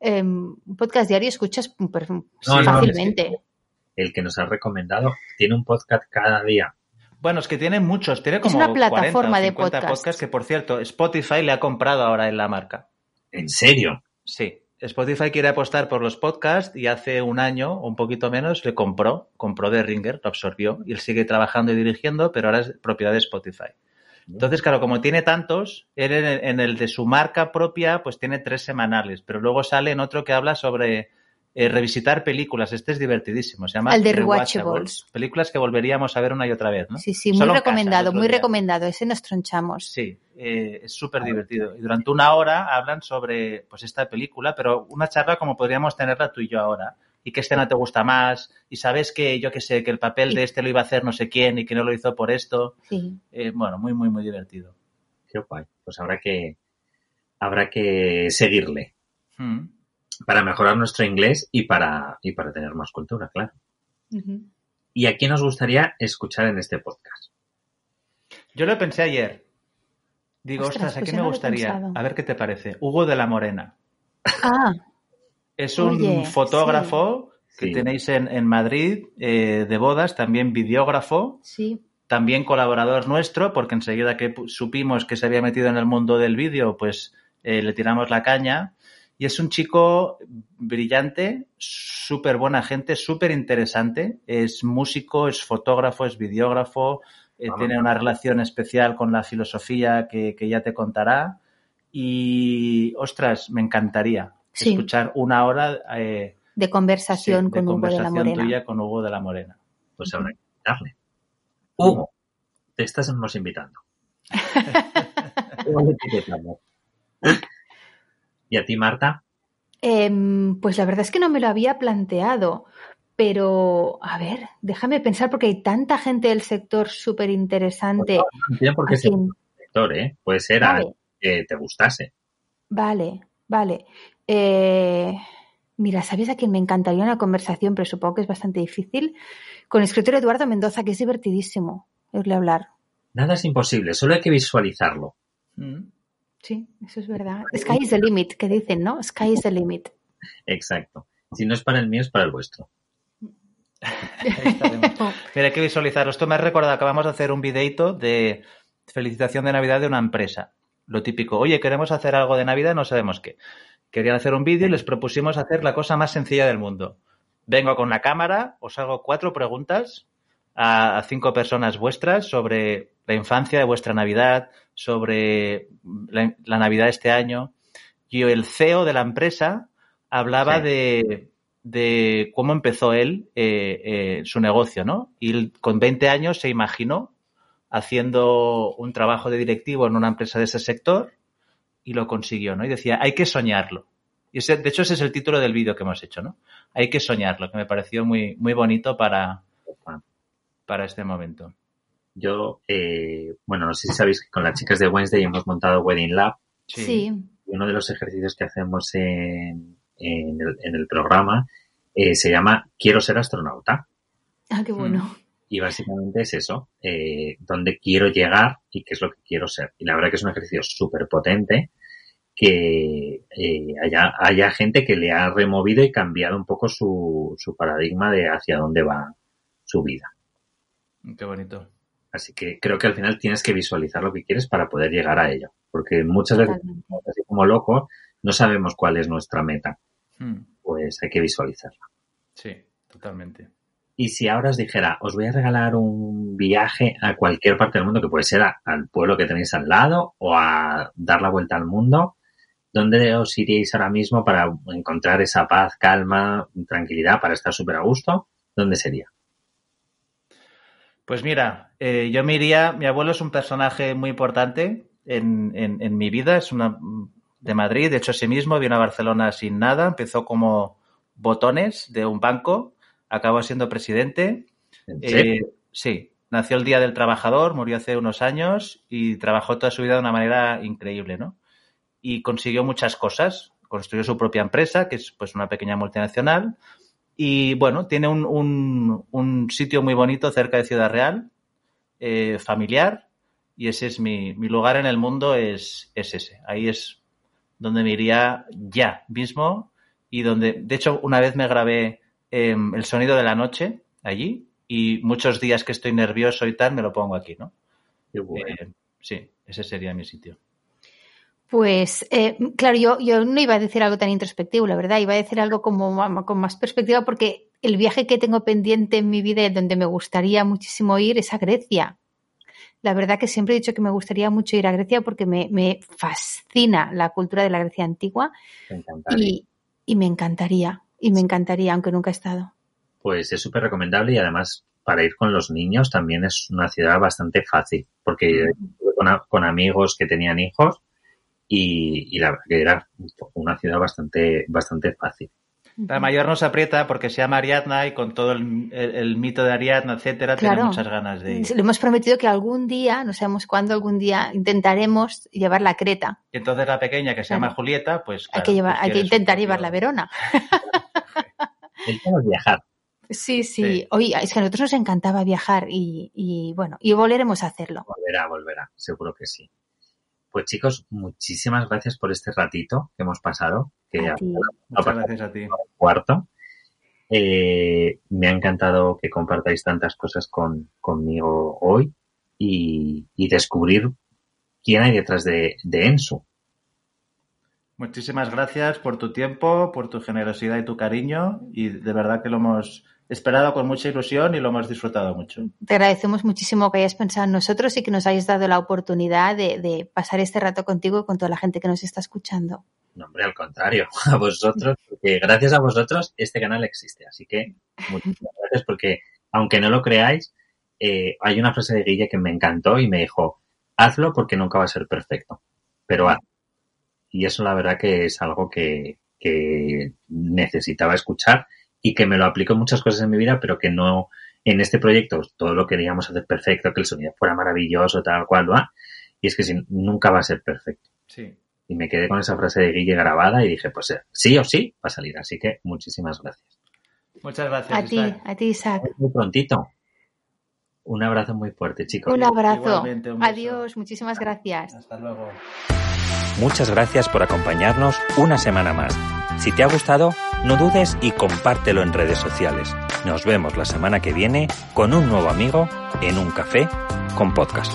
Em, un podcast diario escuchas no, fácilmente. El que nos ha recomendado tiene un podcast cada día. Bueno, es que tiene muchos, tiene como una plataforma 40 o de 50 podcasts. podcasts que, por cierto, Spotify le ha comprado ahora en la marca. ¿En serio? Sí, Spotify quiere apostar por los podcasts y hace un año o un poquito menos le compró, compró de Ringer, lo absorbió y él sigue trabajando y dirigiendo, pero ahora es propiedad de Spotify. Entonces, claro, como tiene tantos, él en el, en el de su marca propia, pues tiene tres semanales, pero luego sale en otro que habla sobre eh, revisitar películas. Este es divertidísimo, se llama El de Rewatchables. Películas que volveríamos a ver una y otra vez, ¿no? Sí, sí, muy Solo en casa, recomendado, muy día. recomendado. Ese nos tronchamos. Sí, eh, es súper divertido. Y durante una hora hablan sobre pues esta película, pero una charla como podríamos tenerla tú y yo ahora. Y qué escena te gusta más, y sabes que, yo qué sé, que el papel de este lo iba a hacer no sé quién y que no lo hizo por esto. Sí. Eh, bueno, muy, muy, muy divertido. Qué guay. Pues habrá que, habrá que seguirle Mm. Para mejorar nuestro inglés y para, y para tener más cultura, claro. ¿Y a quién nos gustaría escuchar en este podcast? Yo lo pensé ayer. Digo, Ostras, ostras, ¿a pues quién me gustaría? A ver qué te parece. Hugo de la Morena. Ah, Es un Oye, fotógrafo que Sí. tenéis en, en Madrid eh, de bodas, también videógrafo. sí. también colaborador nuestro, porque enseguida que supimos que se había metido en el mundo del vídeo, pues eh, le tiramos la caña. Y es un chico brillante, súper buena gente, súper interesante. Es músico, es fotógrafo, es videógrafo, eh, Vamos. tiene una relación especial con la filosofía que, que ya te contará. Y, ostras, me encantaría Sí. escuchar una hora eh, De conversación sí, con Hugo de la conversación Morena. tuya con Hugo de la Morena. Pues habrá que invitarle. Hugo, te estamos invitando. *laughs* ¿Y a ti, Marta? Em, pues la verdad es que no me lo había planteado, pero a ver, déjame pensar porque hay tanta gente del sector súper interesante. No tiene por qué ser un sector, ¿eh? Puede ser a Vale, que te gustase. vale, vale. Eh, mira, ¿sabes a quién me encantaría una conversación? Pero supongo que es bastante difícil. Con el escritor Eduardo Mendoza, que es divertidísimo oírle hablar. Nada es imposible, solo hay que visualizarlo. Mm. Sí, eso es verdad. Sky is the limit, que dicen, ¿no? Sky is the limit. Exacto. Si no es para el mío, es para el vuestro. *laughs* Mira, hay que visualizarlo. Esto me ha recordado, acabamos de hacer un videito de felicitación de Navidad de una empresa. Lo típico, oye, queremos hacer algo de Navidad, no sabemos qué. Querían hacer un vídeo y les propusimos hacer la cosa más sencilla del mundo. Vengo con la cámara, os hago cuatro preguntas a, a cinco personas vuestras sobre la infancia de vuestra Navidad, sobre la, la Navidad de este año. Y el CEO de la empresa hablaba Sí. de, de cómo empezó él eh, eh, su negocio, ¿no? Y él, con 20 años se imaginó haciendo un trabajo de directivo en una empresa de ese sector y lo consiguió, ¿no? Y decía, hay que soñarlo. Y ese, de hecho, ese es el título del vídeo que hemos hecho, ¿no? Hay que soñarlo, que me pareció muy, muy bonito para, para este momento. Yo, eh, bueno, no sé si sabéis que con las chicas de Wednesday hemos montado Wedding Lab Sí. y uno de los ejercicios que hacemos en, en, el, en el programa eh, se llama Quiero ser astronauta. Ah, qué bueno. Y básicamente es eso, eh, dónde quiero llegar y qué es lo que quiero ser. Y la verdad que es un ejercicio súper potente que eh, haya, haya gente que le ha removido y cambiado un poco su, su paradigma de hacia dónde va su vida. Qué bonito. Así que creo que al final tienes que visualizar lo que quieres para poder llegar a ello. Porque muchas veces, así como locos, no sabemos cuál es nuestra meta. Mm, Pues hay que visualizarla. Sí, totalmente. Y si ahora os dijera, os voy a regalar un viaje a cualquier parte del mundo, que puede ser a- al pueblo que tenéis al lado o a dar la vuelta al mundo, ¿dónde os iríais ahora mismo para encontrar esa paz, calma, tranquilidad, para estar súper a gusto? ¿Dónde sería? Pues mira, eh, yo me iría, mi abuelo es un personaje muy importante en, en- en mi vida, es una, de Madrid, de hecho sí mismo, vino a Barcelona sin nada, empezó como botones de un banco, acabó siendo presidente. Eh, sí, nació el Día del Trabajador, murió hace unos años y trabajó toda su vida de una manera increíble, ¿no? Y consiguió muchas cosas. Construyó su propia empresa, que es pues una pequeña multinacional. Y bueno, tiene un, un- un sitio muy bonito cerca de Ciudad Real, eh, familiar, y ese es mi, mi lugar en el mundo, es, es ese. Ahí es donde me iría ya mismo y donde, de hecho, una vez me grabé eh, el sonido de la noche allí y muchos días que estoy nervioso y tal me lo pongo aquí, ¿no? Qué bueno. Eh, sí, ese sería mi sitio. Pues, eh, claro, yo, yo no iba a decir algo tan introspectivo, la verdad, iba a decir algo como con más perspectiva, porque el viaje que tengo pendiente en mi vida y donde me gustaría muchísimo ir es a Grecia. La verdad que siempre he dicho que me gustaría mucho ir a Grecia porque me, me fascina la cultura de la Grecia antigua y, y me encantaría, y me encantaría, aunque nunca he estado. Pues es súper recomendable y además para ir con los niños también es una ciudad bastante fácil, porque con, a- con amigos que tenían hijos y, y la verdad que era una ciudad bastante, bastante fácil. La mayor nos aprieta porque se llama Ariadna y con todo el, el- el mito de Ariadna, etcétera, tiene Claro. muchas ganas de ir. Le hemos prometido que algún día, no sabemos cuándo, algún día intentaremos llevarla a Creta. Y entonces la pequeña que se Claro. llama Julieta, pues hay que, llevar, pues hay que intentar llevarla a Verona. El *laughs* tema es viajar. Sí, sí, Sí. Oye, es que a nosotros nos encantaba viajar y, y, bueno, y volveremos a hacerlo. Volverá, volverá, seguro que sí. Pues chicos, muchísimas gracias por este ratito que hemos pasado, que A ti. ha Muchas gracias a ti. un cuarto. Eh, me ha encantado que compartáis tantas cosas con, conmigo hoy y, y descubrir quién hay detrás de, de Ensu. Muchísimas gracias por tu tiempo, por tu generosidad y tu cariño y de verdad que lo hemos esperado con mucha ilusión y lo hemos disfrutado mucho. Te agradecemos muchísimo que hayas pensado en nosotros y que nos hayas dado la oportunidad de, de pasar este rato contigo y con toda la gente que nos está escuchando. No, hombre, al contrario, *laughs* a vosotros, porque gracias a vosotros este canal existe. Así que muchísimas *laughs* gracias porque, aunque no lo creáis, eh, hay una frase de Guille que me encantó y me dijo, hazlo porque nunca va a ser perfecto, pero haz. Y eso la verdad que es algo que, que necesitaba escuchar y que me lo aplico en muchas cosas en mi vida, pero que no en este proyecto todo lo queríamos hacer perfecto, que el sonido fuera maravilloso, tal cual, ¿va? Y es que si- nunca va a ser perfecto. Sí. Y me quedé con esa frase de Guille grabada y dije, pues sí o sí va a salir. Así que muchísimas gracias. Muchas gracias. A ti, Isaac. a ti, Isaac. Muy prontito. Un abrazo muy fuerte, chicos. Un abrazo. Un. Adiós, muchísimas gracias. Hasta luego. Muchas gracias por acompañarnos una semana más. Si te ha gustado, no dudes y compártelo en redes sociales. Nos vemos la semana que viene con un nuevo amigo en un café con podcast.